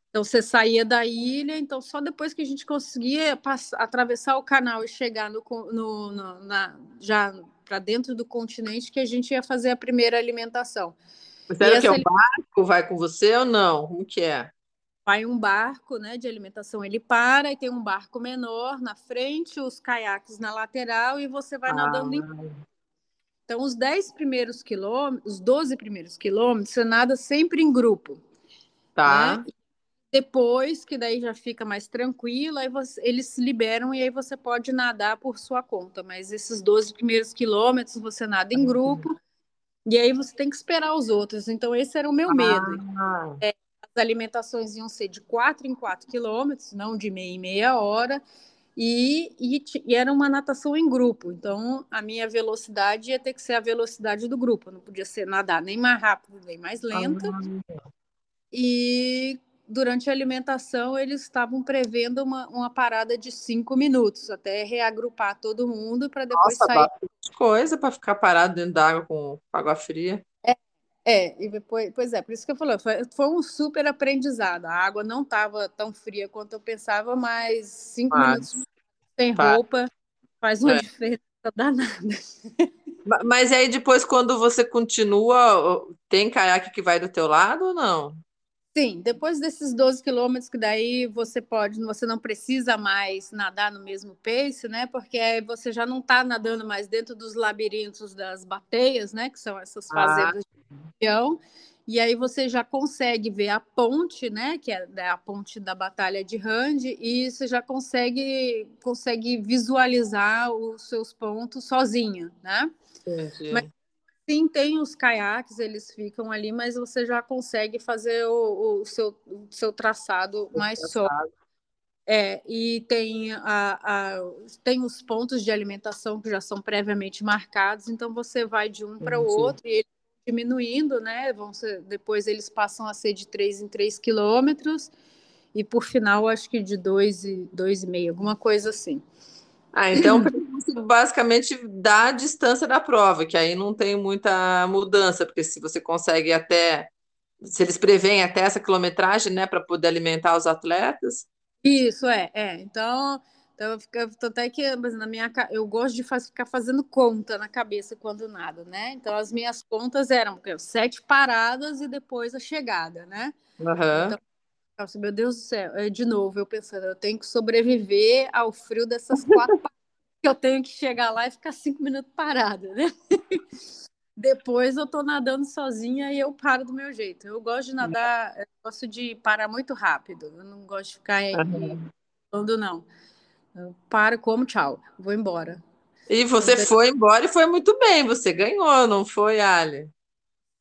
então, você saía da ilha, então só depois que a gente conseguia passar, atravessar o canal e chegar no, no, no na, já para dentro do continente que a gente ia fazer a primeira alimentação. Será que é o barco vai com você ou não? Como que é? vai um barco né, de alimentação, ele para e tem um barco menor na frente, os caiaques na lateral e você vai ah. nadando em... Então, os 10 primeiros quilômetros, os 12 primeiros quilômetros, você nada sempre em grupo. Tá. Né? Depois, que daí já fica mais tranquilo, aí você, eles se liberam e aí você pode nadar por sua conta. Mas esses 12 primeiros quilômetros você nada em grupo e aí você tem que esperar os outros. Então, esse era o meu medo. Ah. É, as alimentações iam ser de 4 em 4 quilômetros, não de meia em meia hora, e, e, e, era uma natação em grupo. Então, a minha velocidade ia ter que ser a velocidade do grupo, não podia ser nadar nem mais rápido, nem mais lenta. Ah. E durante a alimentação, eles estavam prevendo uma, uma parada de cinco minutos, até reagrupar todo mundo para depois Nossa, sair. coisa para ficar parado dentro d'água com água fria. É, e depois, pois é, por isso que eu falei, foi, foi um super aprendizado. A água não estava tão fria quanto eu pensava, mas cinco minutos sem roupa faz uma é. diferença danada. Mas aí depois, quando você continua, tem caiaque que vai do teu lado ou não? Sim, depois desses 12 quilômetros, que daí você pode, você não precisa mais nadar no mesmo pace, né? Porque aí você já não está nadando mais dentro dos labirintos das bateias, né? Que são essas ah. fazendas ah. de avião. e aí você já consegue ver a ponte, né, que é a ponte da Batalha de Rand, e você já consegue, consegue visualizar os seus pontos sozinha, né? Entendi. Mas sim, tem os caiaques, eles ficam ali, mas você já consegue fazer o, o seu, o seu traçado o mais traçado. É, e tem, a, a, tem os pontos de alimentação que já são previamente marcados, então você vai de um para o outro e eles diminuindo, né? Vão ser, depois eles passam a ser de 3 em 3 quilômetros e por final acho que de 2 e 2,5, alguma coisa assim. Ah, então basicamente dá a distância da prova, que aí não tem muita mudança, porque se você consegue até, se eles preveem até essa quilometragem, né, para poder alimentar os atletas. Isso, é, é. Então, então fica, até que mas na minha eu gosto de faz, ficar fazendo conta na cabeça quando nada, né? Então as minhas contas eram sete paradas e depois a chegada, né? Uhum. Então, nossa, meu Deus do céu, é, de novo, eu pensando, eu tenho que sobreviver ao frio dessas quatro que eu tenho que chegar lá e ficar cinco minutos parada, né? Depois eu tô nadando sozinha e eu paro do meu jeito. Eu gosto de nadar, eu gosto de parar muito rápido. Eu não gosto de ficar uhum. não. Eu paro, como, tchau, vou embora. E você então, foi embora e foi muito bem, você ganhou, não foi, Ali?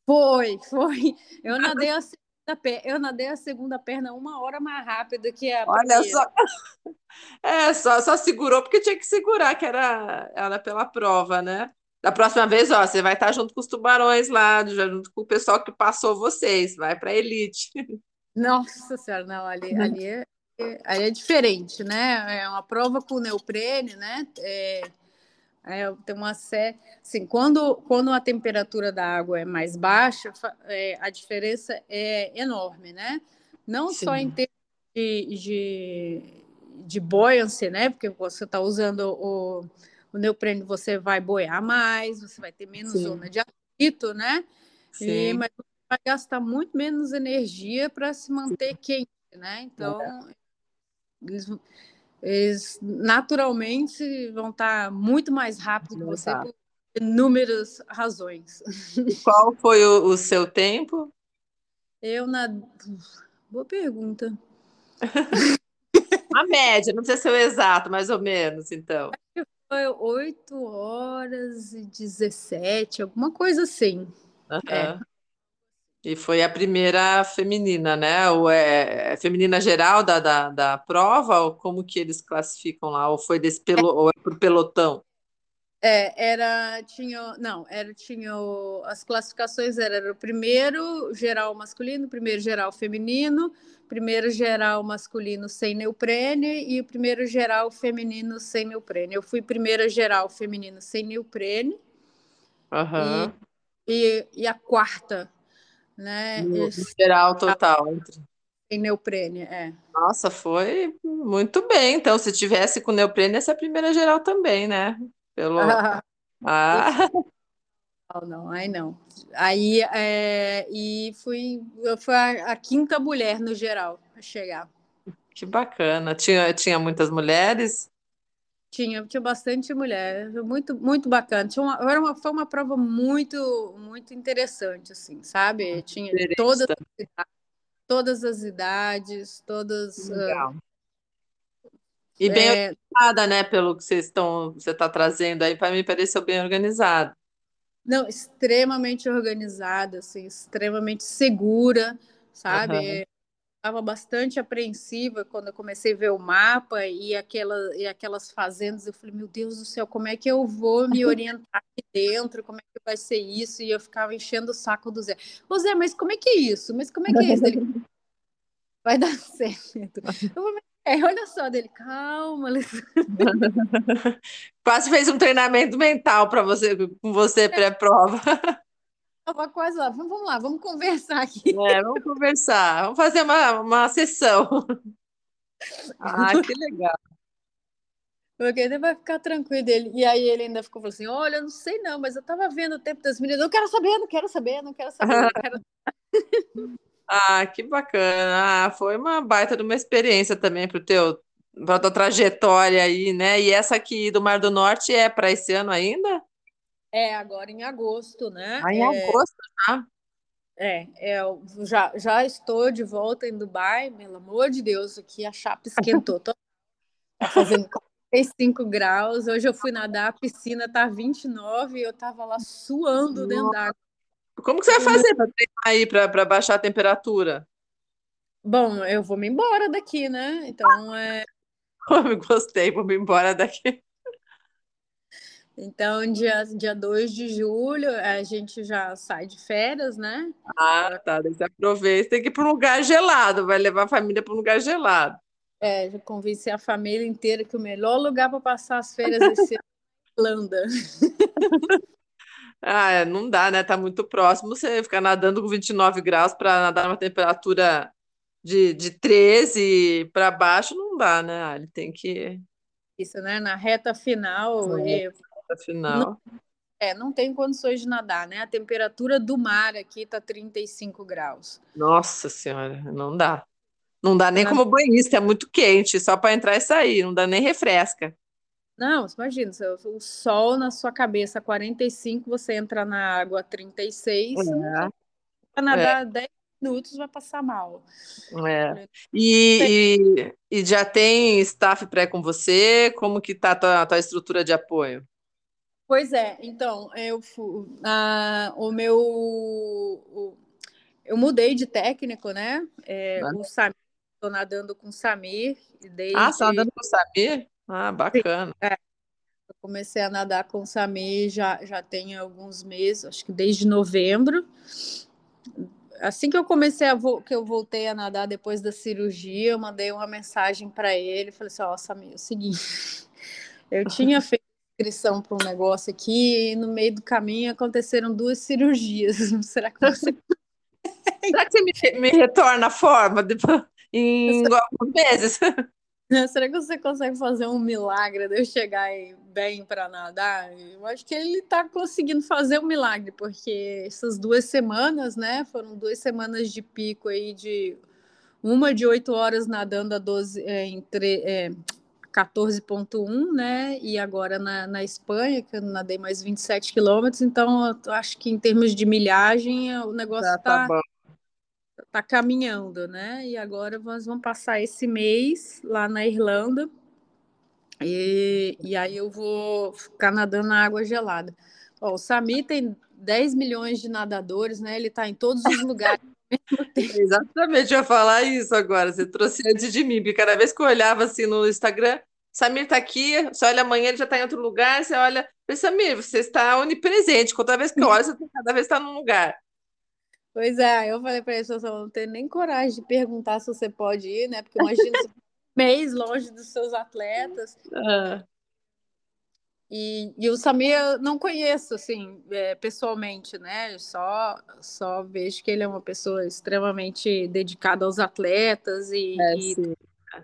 Foi, foi. Eu nadei a segunda, eu nadei a segunda perna uma hora mais rápido que a Olha primeira. só. É, só, só segurou porque tinha que segurar, que era, era pela prova, né? Da próxima vez, ó, você vai estar junto com os tubarões lá, junto com o pessoal que passou vocês, vai para a elite. Nossa senhora, não, ali, ali, é, ali é diferente, né? É uma prova com neoprene, né? É, é, tem uma série, assim, quando, quando a temperatura da água é mais baixa, é, a diferença é enorme, né? Não Sim. só em termos de, de, de buoyancy, né? Porque você está usando o, o neoprene, você vai boiar mais, você vai ter menos Sim. zona de atrito, né? Sim. E, mas você vai gastar muito menos energia para se manter quente, né? Então, é. eles eles naturalmente vão estar muito mais rápido que você por inúmeras razões. E qual foi o, o, seu tempo? Eu na boa pergunta. A média, não precisa ser o exato, mais ou menos, então. Foi 8 horas e 17, alguma coisa assim. Uhum. É. E foi a primeira feminina, né? Ou é, é feminina geral da, da, da, prova, ou como que eles classificam lá? Ou foi desse pelo, ou é por pelotão? É, era, tinha, não, era, tinha, as classificações eram era o primeiro geral masculino, primeiro geral feminino, primeiro geral masculino sem neoprene e o primeiro geral feminino sem neoprene. Eu fui primeira geral feminino sem neoprene. Uhum. E, e, e a quarta né? No, geral, total. Em neoprene, é. Nossa, foi muito bem. Então, se tivesse com neoprene, essa é a primeira geral também, né? Pelo... Ah. Não, não, aí não. Aí, é, e fui, eu fui a, a, quinta mulher no geral a chegar. Que bacana. Tinha, tinha muitas mulheres? Tinha, tinha bastante mulher, muito, muito bacana. Tinha uma, era uma, foi uma prova muito, muito interessante, assim, sabe? Tinha todas as, idades, todas as idades, todas. Legal. Uh, e bem é, organizada, né? Pelo que vocês estão, você está trazendo aí, para mim pareceu bem organizado. Não, extremamente organizada, assim, extremamente segura, sabe? Uhum estava bastante apreensiva quando eu comecei a ver o mapa e, aquela, e aquelas fazendas. Eu falei, meu Deus do céu, como é que eu vou me orientar aqui dentro? Como é que vai ser isso? E eu ficava enchendo o saco do Zé. Ô Zé, mas como é que é isso? Mas como é que é isso? Ele, vai dar certo. Eu é, olha só dele, calma, Quase fez um treinamento mental para você, com você pré-prova. Estava quase lá. Vamos lá, vamos conversar aqui. É, vamos conversar. Vamos fazer uma, uma sessão. Ah, que legal. Porque ele vai ficar tranquilo dele. E aí ele ainda ficou assim: olha, eu não sei não, mas eu estava vendo o tempo das meninas. Não quero saber, não quero saber, não quero saber. Não quero... ah, que bacana. Ah, foi uma baita de uma experiência também para o teu para tua trajetória aí, né? E essa aqui do Mar do Norte é para esse ano ainda? É, agora em agosto, né? Ah, em é... agosto, tá? É, é, eu já, já estou de volta em Dubai, pelo amor de Deus, aqui a chapa esquentou. Tô fazendo 45 graus. Hoje eu fui nadar, a piscina tá 29 e eu tava lá suando dentro d'água. Como que você vai fazer para aí para baixar a temperatura? Bom, eu vou me embora daqui, né? Então é. Gostei, vou me embora daqui. Então, dia, dia 2 de julho, a gente já sai de férias, né? Ah, tá. Você aproveita, tem que ir para um lugar gelado, vai levar a família para um lugar gelado. É, já convenci a família inteira que o melhor lugar para passar as férias é ser Irlanda. Ah, é, não dá, né? Tá muito próximo. Você ficar nadando com 29 graus para nadar numa temperatura de, de 13 para baixo, não dá, né? Ele tem que. Isso, né? Na reta final. É, reta final. Não, é, não tem condições de nadar, né? A temperatura do mar aqui tá 35 graus. Nossa Senhora, não dá. Não dá nem como banhista, é muito quente, só para entrar e sair, não dá nem refresca. Não, imagina, o sol na sua cabeça 45, você entra na água 36, é. para nadar é. 10 minutos vai passar mal. É. E, e, e, já tem staff pré com você? Como que tá a tua, a tua estrutura de apoio? Pois é, então, eu ah, o meu o, eu mudei de técnico, né? É, o Samir, estou nadando com o Samir desde... Ah, você tá nadando com o Samir? Ah, bacana. É, eu comecei a nadar com o Samir já, já tem alguns meses, acho que desde novembro. Assim que eu comecei a que eu voltei a nadar depois da cirurgia, eu mandei uma mensagem para ele, falei assim, ó, oh, Samir, é o seguinte, eu tinha feito inscrição para um negócio aqui e no meio do caminho aconteceram duas cirurgias. Será que você Será que você me, me retorna a forma depois, em alguns meses? Será que você consegue fazer um milagre de eu chegar bem para nadar? Eu acho que ele está conseguindo fazer um milagre, porque essas duas semanas, né? Foram duas semanas de pico aí de uma de 8 horas nadando a 12, é, entre, é, 14,1, né? E agora na, na Espanha, que eu nadei mais 27 quilômetros, então eu acho que em termos de milhagem o negócio está. Tá, tá caminhando, né? E agora nós vamos passar esse mês lá na Irlanda. E, e aí eu vou ficar nadando na água gelada. Ó, o Sami tem 10 milhões de nadadores, né? Ele está em todos os lugares. Exatamente, eu ia falar isso agora. Você trouxe antes de mim, porque cada vez que eu olhava assim no Instagram, Samir está aqui, você olha amanhã, ele já está em outro lugar, você olha, Samir, você está onipresente, cada vez que eu olho, você tá, cada vez está num lugar. Pois é, eu falei para ele, eu não tenho nem coragem de perguntar se você pode ir, né? Porque imagina um mês longe dos seus atletas. Ah. E, e o Samir eu não conheço, assim, é, pessoalmente, né? Só, só vejo que ele é uma pessoa extremamente dedicada aos atletas e, é, e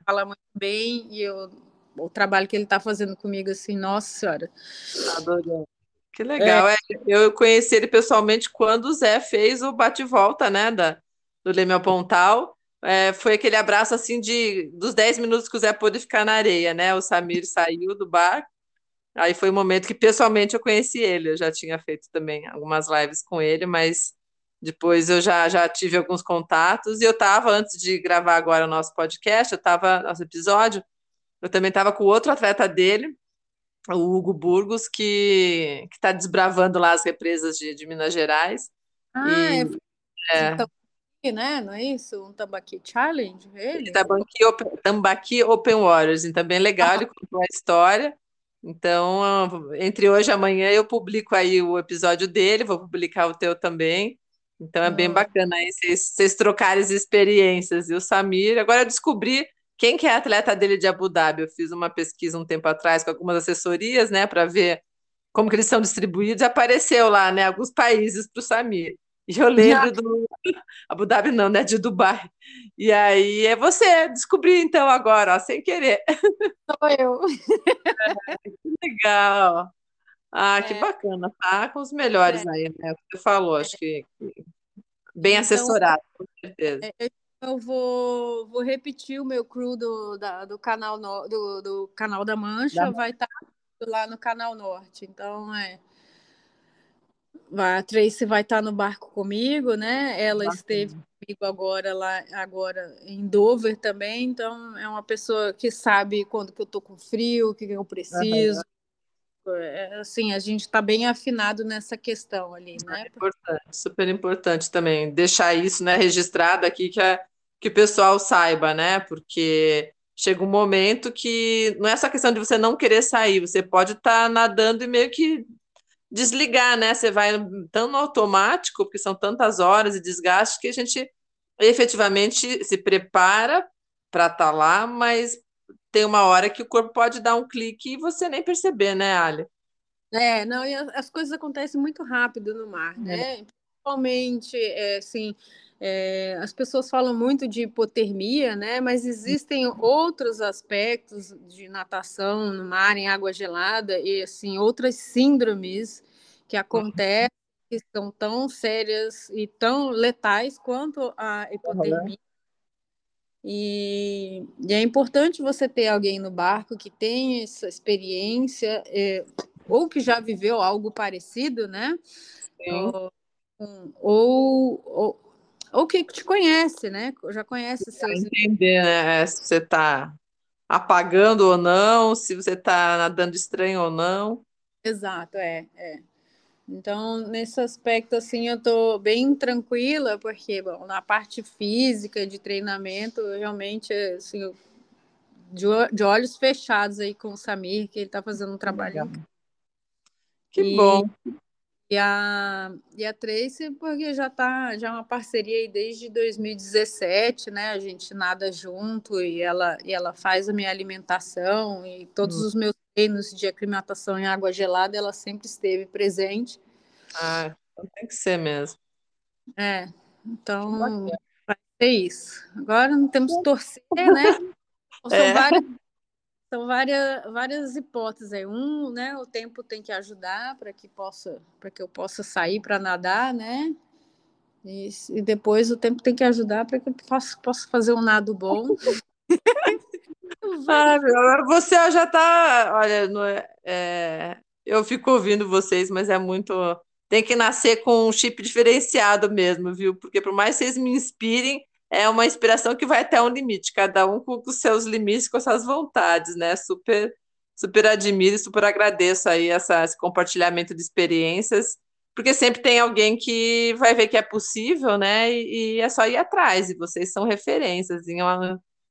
fala muito bem. E eu, o trabalho que ele está fazendo comigo, assim, nossa senhora. Adorando. Que legal. É. É, eu conheci ele pessoalmente quando o Zé fez o bate-volta, né, da, do Leme Pontal. É, foi aquele abraço assim de dos 10 minutos que o Zé pôde ficar na areia, né? O Samir saiu do bar. Aí foi o momento que pessoalmente eu conheci ele. Eu já tinha feito também algumas lives com ele, mas depois eu já, já tive alguns contatos. E eu estava, antes de gravar agora o nosso podcast, eu estava, nosso episódio, eu também estava com outro atleta dele, o Hugo Burgos, que está desbravando lá as represas de, de Minas Gerais. Ah, e, é. é. Tambaqui, né? Não é isso? Um Tambaqui Challenge? Ele? Tambaqui Open, Tambaqui Open Waters, então bem legal, ah. ele contou a história. Então, entre hoje e amanhã eu publico aí o episódio dele, vou publicar o teu também. Então é bem bacana aí vocês, vocês trocarem as experiências. E o Samir, agora eu descobri quem que é atleta dele de Abu Dhabi? Eu fiz uma pesquisa um tempo atrás com algumas assessorias, né, para ver como que eles são distribuídos. Apareceu lá, né, alguns países para o Samir. E eu lembro do Abu Dhabi não, né, de Dubai. E aí é você descobrir então agora, ó, sem querer. Sou eu. É, que legal. Ah, que é. bacana, tá com os melhores é. aí, né? Você falou, acho que bem então, assessorado, com certeza. É, eu vou, vou repetir o meu crew do, da, do, canal no, do, do canal da Mancha, da... vai estar tá lá no canal Norte. Então, é. A Tracy vai estar no barco comigo, né? Ela Bacana. esteve comigo agora lá agora em Dover também, então é uma pessoa que sabe quando que eu tô com frio, o que, que eu preciso. Uhum. É, assim, a gente está bem afinado nessa questão ali, né? É importante, super importante também deixar isso, né, registrado aqui que que o pessoal saiba, né? Porque chega um momento que não é só questão de você não querer sair, você pode estar tá nadando e meio que desligar, né? Você vai tão no automático, porque são tantas horas e desgaste que a gente efetivamente se prepara para estar tá lá, mas tem uma hora que o corpo pode dar um clique e você nem perceber, né, Ali? É, não, e as coisas acontecem muito rápido no mar, né? É. Principalmente, é, assim, é, as pessoas falam muito de hipotermia, né? Mas existem outros aspectos de natação no mar em água gelada e assim outras síndromes que acontecem que são tão sérias e tão letais quanto a hipotermia. E, e, é importante você ter alguém no barco que tenha essa experiência, é, ou que já viveu algo parecido, né? Ou, ou, ou, ou que te conhece, né? Já conhece seus. Entender, né? Se você está apagando ou não, se você está nadando estranho ou não. Exato, é, é. Então, nesse aspecto, assim, eu estou bem tranquila, porque, bom, na parte física, de treinamento, realmente, assim, de, de olhos fechados aí com o Samir, que ele está fazendo um trabalho. Que e, bom. E a, e a Tracy, porque já tá já é uma parceria aí desde 2017, né? A gente nada junto e ela, e ela faz a minha alimentação e todos hum. os meus treinos de aclimatação em água gelada, ela sempre esteve presente. Ah, então tem que ser mesmo. É, então vai ser isso. Agora não temos que torcer, né? São é. várias são várias, várias hipóteses aí. Um, né, o tempo tem que ajudar para que possa, para que eu possa sair para nadar, né? E, e, depois o tempo tem que ajudar para que eu possa, possa fazer um nado bom. ah, agora você já está, olha, não é, é, eu fico ouvindo vocês, mas é muito tem que nascer com um chip diferenciado mesmo, viu? Porque por mais que vocês me inspirem, é uma inspiração que vai até um limite, cada um com os seus limites, com as suas vontades, né? Super, super admiro super agradeço aí essa, esse compartilhamento de experiências, porque sempre tem alguém que vai ver que é possível, né? E, e é só ir atrás, e vocês são referências.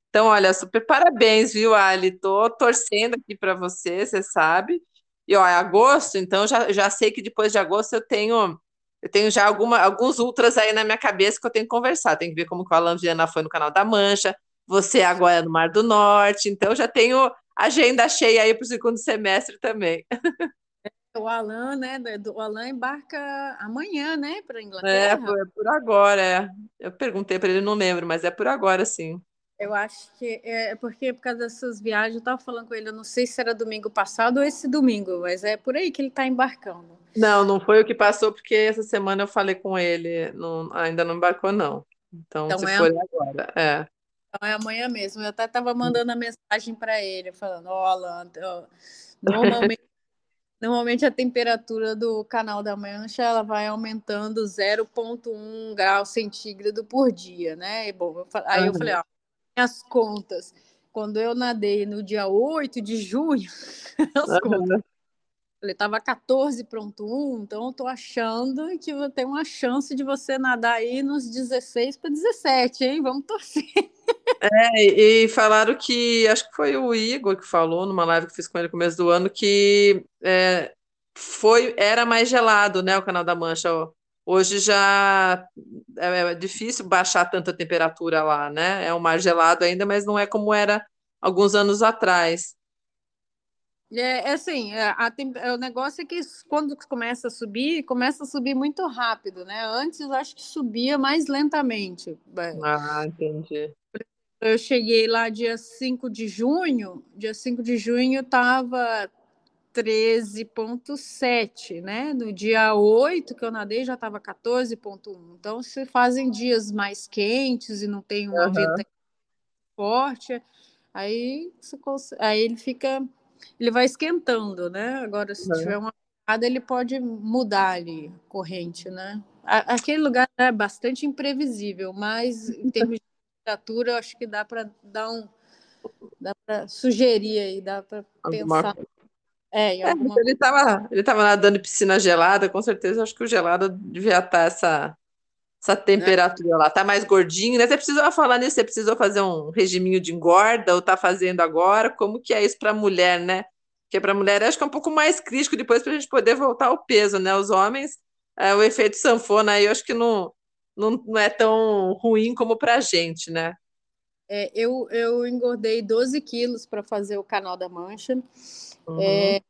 Então, olha, super parabéns, viu, Ali? Tô torcendo aqui para você, você sabe. E ó, é agosto, então já, já sei que depois de agosto eu tenho eu tenho já alguma, alguns ultras aí na minha cabeça que eu tenho que conversar. Tem que ver como que o Alan Viana foi no canal da Mancha, você agora no Mar do Norte. Então já tenho agenda cheia aí para o segundo semestre também. O Alan, né? O Alan embarca amanhã, né, para Inglaterra. É, por, por agora, é. Eu perguntei para ele, não lembro, mas é por agora, sim. Eu acho que é porque por causa dessas viagens, eu estava falando com ele, eu não sei se era domingo passado ou esse domingo, mas é por aí que ele está embarcando. Não, não foi o que passou, porque essa semana eu falei com ele, não, ainda não embarcou, não. Então, então se é for agora, é. Então é amanhã mesmo. Eu até estava mandando a mensagem para ele, falando, ó, oh, Alan, normalmente, normalmente a temperatura do canal da Mancha ela vai aumentando 0,1 grau centígrado por dia, né? E, bom, aí uhum. eu falei, ó, as contas. Quando eu nadei no dia 8 de junho, as uhum. contas. Ele estava 14.1, então eu tô achando que ter uma chance de você nadar aí nos 16 para 17, hein? Vamos torcer. É, e falaram que, acho que foi o Igor que falou numa live que fiz com ele no começo do ano, que é, foi, era mais gelado, né, o Canal da Mancha. Hoje já é, é difícil baixar tanta temperatura lá, né? É um mar gelado ainda, mas não é como era alguns anos atrás. É, é assim, é, a, a, o negócio é que quando começa a subir, começa a subir muito rápido, né? Antes eu acho que subia mais lentamente. Ah, entendi. Eu cheguei lá dia 5 de junho, dia 5 de junho estava 13,7, né? No dia 8 que eu nadei já estava 14,1. Então, se fazem dias mais quentes e não tem uma uhum. venta forte, aí, aí ele fica, ele vai esquentando, né? Agora, se uhum. tiver uma ele pode mudar ali corrente, né? Aquele lugar é bastante imprevisível, mas em termos de temperatura, eu acho que dá para dar um dá para sugerir aí, dá para pensar. É, é alguma... ele estava ele tava nadando em piscina gelada, com certeza acho que o gelado devia estar essa essa temperatura é. lá. Tá mais gordinho, né? Você precisou falar nisso, você precisou fazer um regiminho de engorda ou tá fazendo agora? Como que é isso para mulher, né? Porque para mulher acho que é um pouco mais crítico depois para a gente poder voltar ao peso, né? Os homens, é, o efeito sanfona aí eu acho que não, não, não é tão ruim como para a gente, né? É, eu, eu engordei 12 quilos para fazer o canal da Mancha. Uhum. É,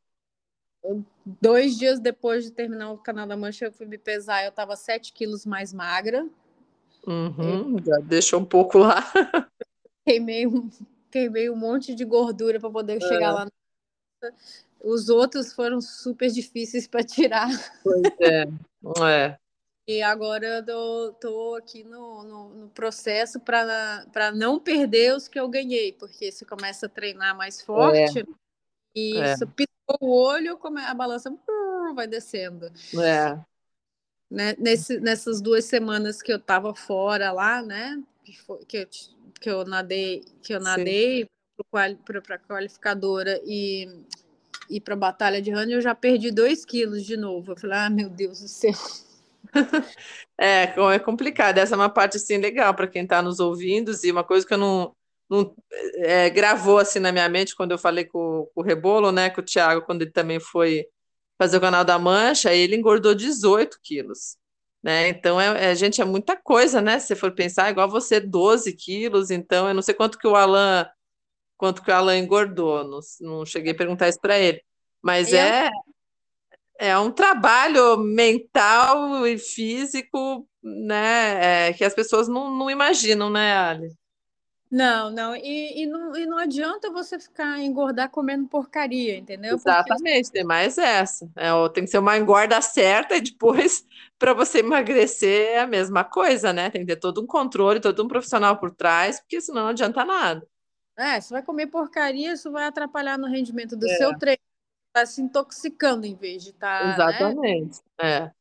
dois dias depois de terminar o canal da Mancha, eu fui me pesar, eu estava 7 quilos mais magra. Uhum, já deixou um pouco lá. Queimei um, queimei um monte de gordura para poder é. chegar lá. Os outros foram super difíceis para tirar. Pois é, é. E agora eu tô aqui no, no, no processo para não perder os que eu ganhei, porque se começa a treinar mais forte, é. É. se piscou o olho, a balança vai descendo. É. Né? Nesse, nessas duas semanas que eu estava fora lá, né? Que, eu, que eu nadei, que eu nadei para a qualificadora e, e para a batalha de running, eu já perdi dois quilos de novo. Eu falei, ah, meu Deus do céu. É, é complicado. Essa é uma parte assim legal para quem está nos ouvindo e uma coisa que eu não, não é, gravou assim na minha mente quando eu falei com, com o Rebolo, né, com o Thiago, quando ele também foi fazer o canal da Mancha, ele engordou 18 quilos. Né? Então, é, é, gente, é muita coisa, né? Se você for pensar, igual você, 12 quilos, então eu não sei quanto que o Alan quanto que o Alan engordou, não, não cheguei a perguntar isso para ele. Mas é, é um trabalho mental e físico, né, é, que as pessoas não, não imaginam, né, Ali? Não, não. E, e, não. e não adianta você ficar engordar comendo porcaria, entendeu? Exatamente, Porque... tem mais essa. É, tem que ser uma engorda certa e depois, para você emagrecer, é a mesma coisa, né? Tem que ter todo um controle, todo um profissional por trás, porque senão não adianta nada. É, você vai comer porcaria, isso vai atrapalhar no rendimento do é. seu treino está se intoxicando em vez de estar. Tá, né, Exatamente. Né, é.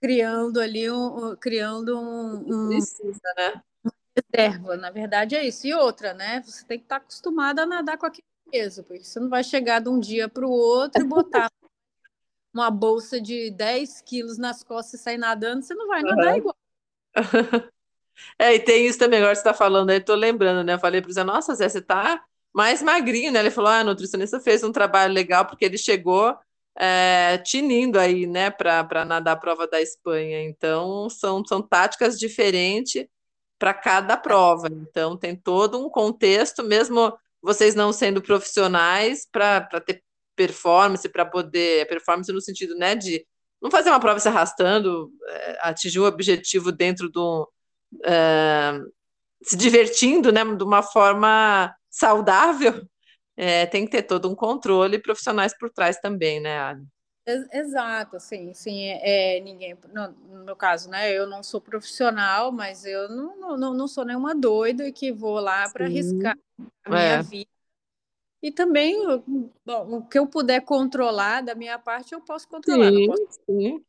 Criando ali um. Criando um. um Precisa, né? Reserva, na verdade é isso. E outra, né? Você tem que estar tá acostumada a nadar com aquele peso, porque você não vai chegar de um dia para o outro e botar uma bolsa de 10 quilos nas costas e sair nadando, você não vai nadar uhum. igual. É, e tem isso também, agora você está falando aí, tô lembrando, né? Eu falei para você, nossa, Zé, você tá mais magrinho, né? Ele falou: ah, a nutricionista fez um trabalho legal porque ele chegou é, tinindo aí, né, para nadar a prova da Espanha. Então, são, são táticas diferentes para cada prova. Então, tem todo um contexto, mesmo vocês não sendo profissionais, para ter performance, para poder. Performance no sentido, né, de não fazer uma prova se arrastando, é, atingir o um objetivo dentro do. É, se divertindo, né, de uma forma saudável, é, tem que ter todo um controle e profissionais por trás também, né, Ali? Exato, sim, sim, é, é, ninguém, no, no, meu caso, né, eu não sou profissional, mas eu não, não, não sou nenhuma doida que vou lá para arriscar a minha é. vida. E também, bom, o que eu puder controlar da minha parte, eu posso controlar. Sim, não posso sim.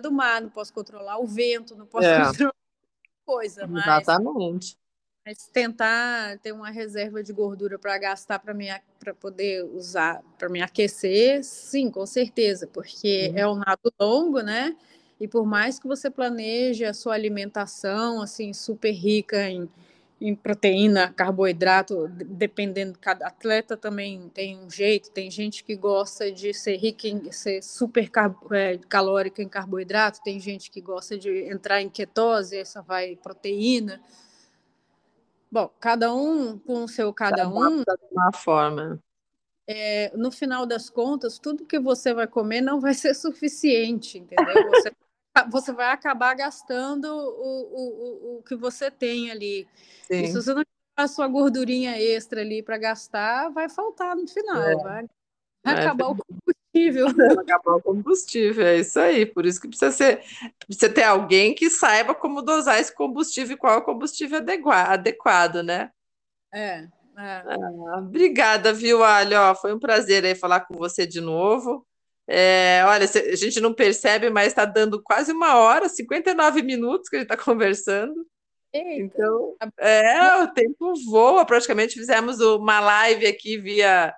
do mar, não posso controlar o vento, não posso é. controlar coisa, mas... Exatamente. Mas tentar ter uma reserva de gordura para gastar para para poder usar para me aquecer, sim, com certeza, porque uhum. é um nado longo, né? E por mais que você planeje a sua alimentação assim super rica em, em proteína, carboidrato, dependendo cada atleta também tem um jeito. Tem gente que gosta de ser rica em ser super é, calórica em carboidrato, tem gente que gosta de entrar em ketose, essa vai proteína. Bom, cada um com o seu cada um. De uma forma. É, no final das contas, tudo que você vai comer não vai ser suficiente, entendeu? Você, você vai acabar gastando o, o, o, que você tem ali. Sim. E se você não tiver a sua gordurinha extra ali para gastar, vai faltar no final. É. Vai, vai é, acabar o combustível. Acabar o combustível, é isso aí. Por isso que precisa ser, precisa ter alguém que saiba como dosar esse combustível e qual é o combustível adequado, né? É. é. Ah, obrigada, viu, Ali? Ó, foi um prazer aí falar com você de novo. É, olha, a gente não percebe, mas está dando quase uma hora, 59 minutos que a gente está conversando. Eita. Então, é, o tempo voa. Praticamente fizemos uma live aqui via,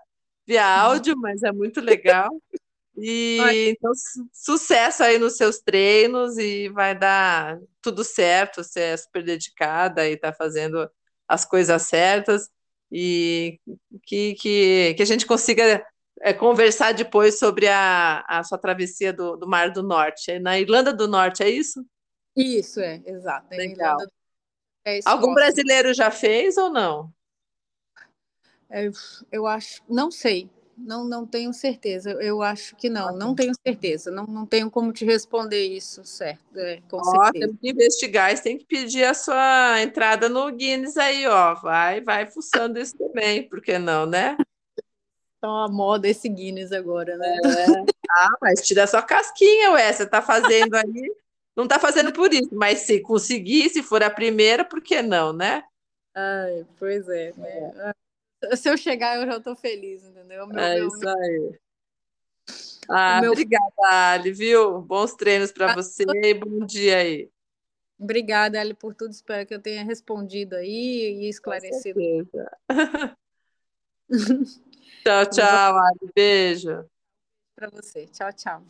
via áudio, mas é muito legal. E então, sucesso aí nos seus treinos e vai dar tudo certo. Você é super dedicada e está fazendo as coisas certas e que, que, que a gente consiga é, conversar depois sobre a, a sua travessia do, do Mar do Norte. É na Irlanda do Norte, é isso? Isso, é, exato. É Legal. É Algum brasileiro já fez ou não? É, eu acho, não sei, não, não tenho certeza. Eu acho que não, não tenho certeza. Não, não tenho como te responder isso, certo? É, com ó, certeza. Tem que investigar, tem que pedir a sua entrada no Guinness aí, ó. Vai, vai fuçando isso também, por que não, né? Então a moda esse Guinness agora, né? É. Ah, mas tira sua casquinha, ué. Você tá fazendo aí. Não tá fazendo por isso, mas se conseguir, se for a primeira, por que não, né? Ai, pois é. Né? É se eu chegar, eu já tô feliz, entendeu? Meu, é meu, isso aí. Ah, meu... obrigada, Ali, viu? Bons treinos para ah, você e bom dia aí. Obrigada, Ali, por tudo. Espero que eu tenha respondido aí e esclarecido. tchau, tchau, Ali. Beijo. Para você. Tchau, tchau.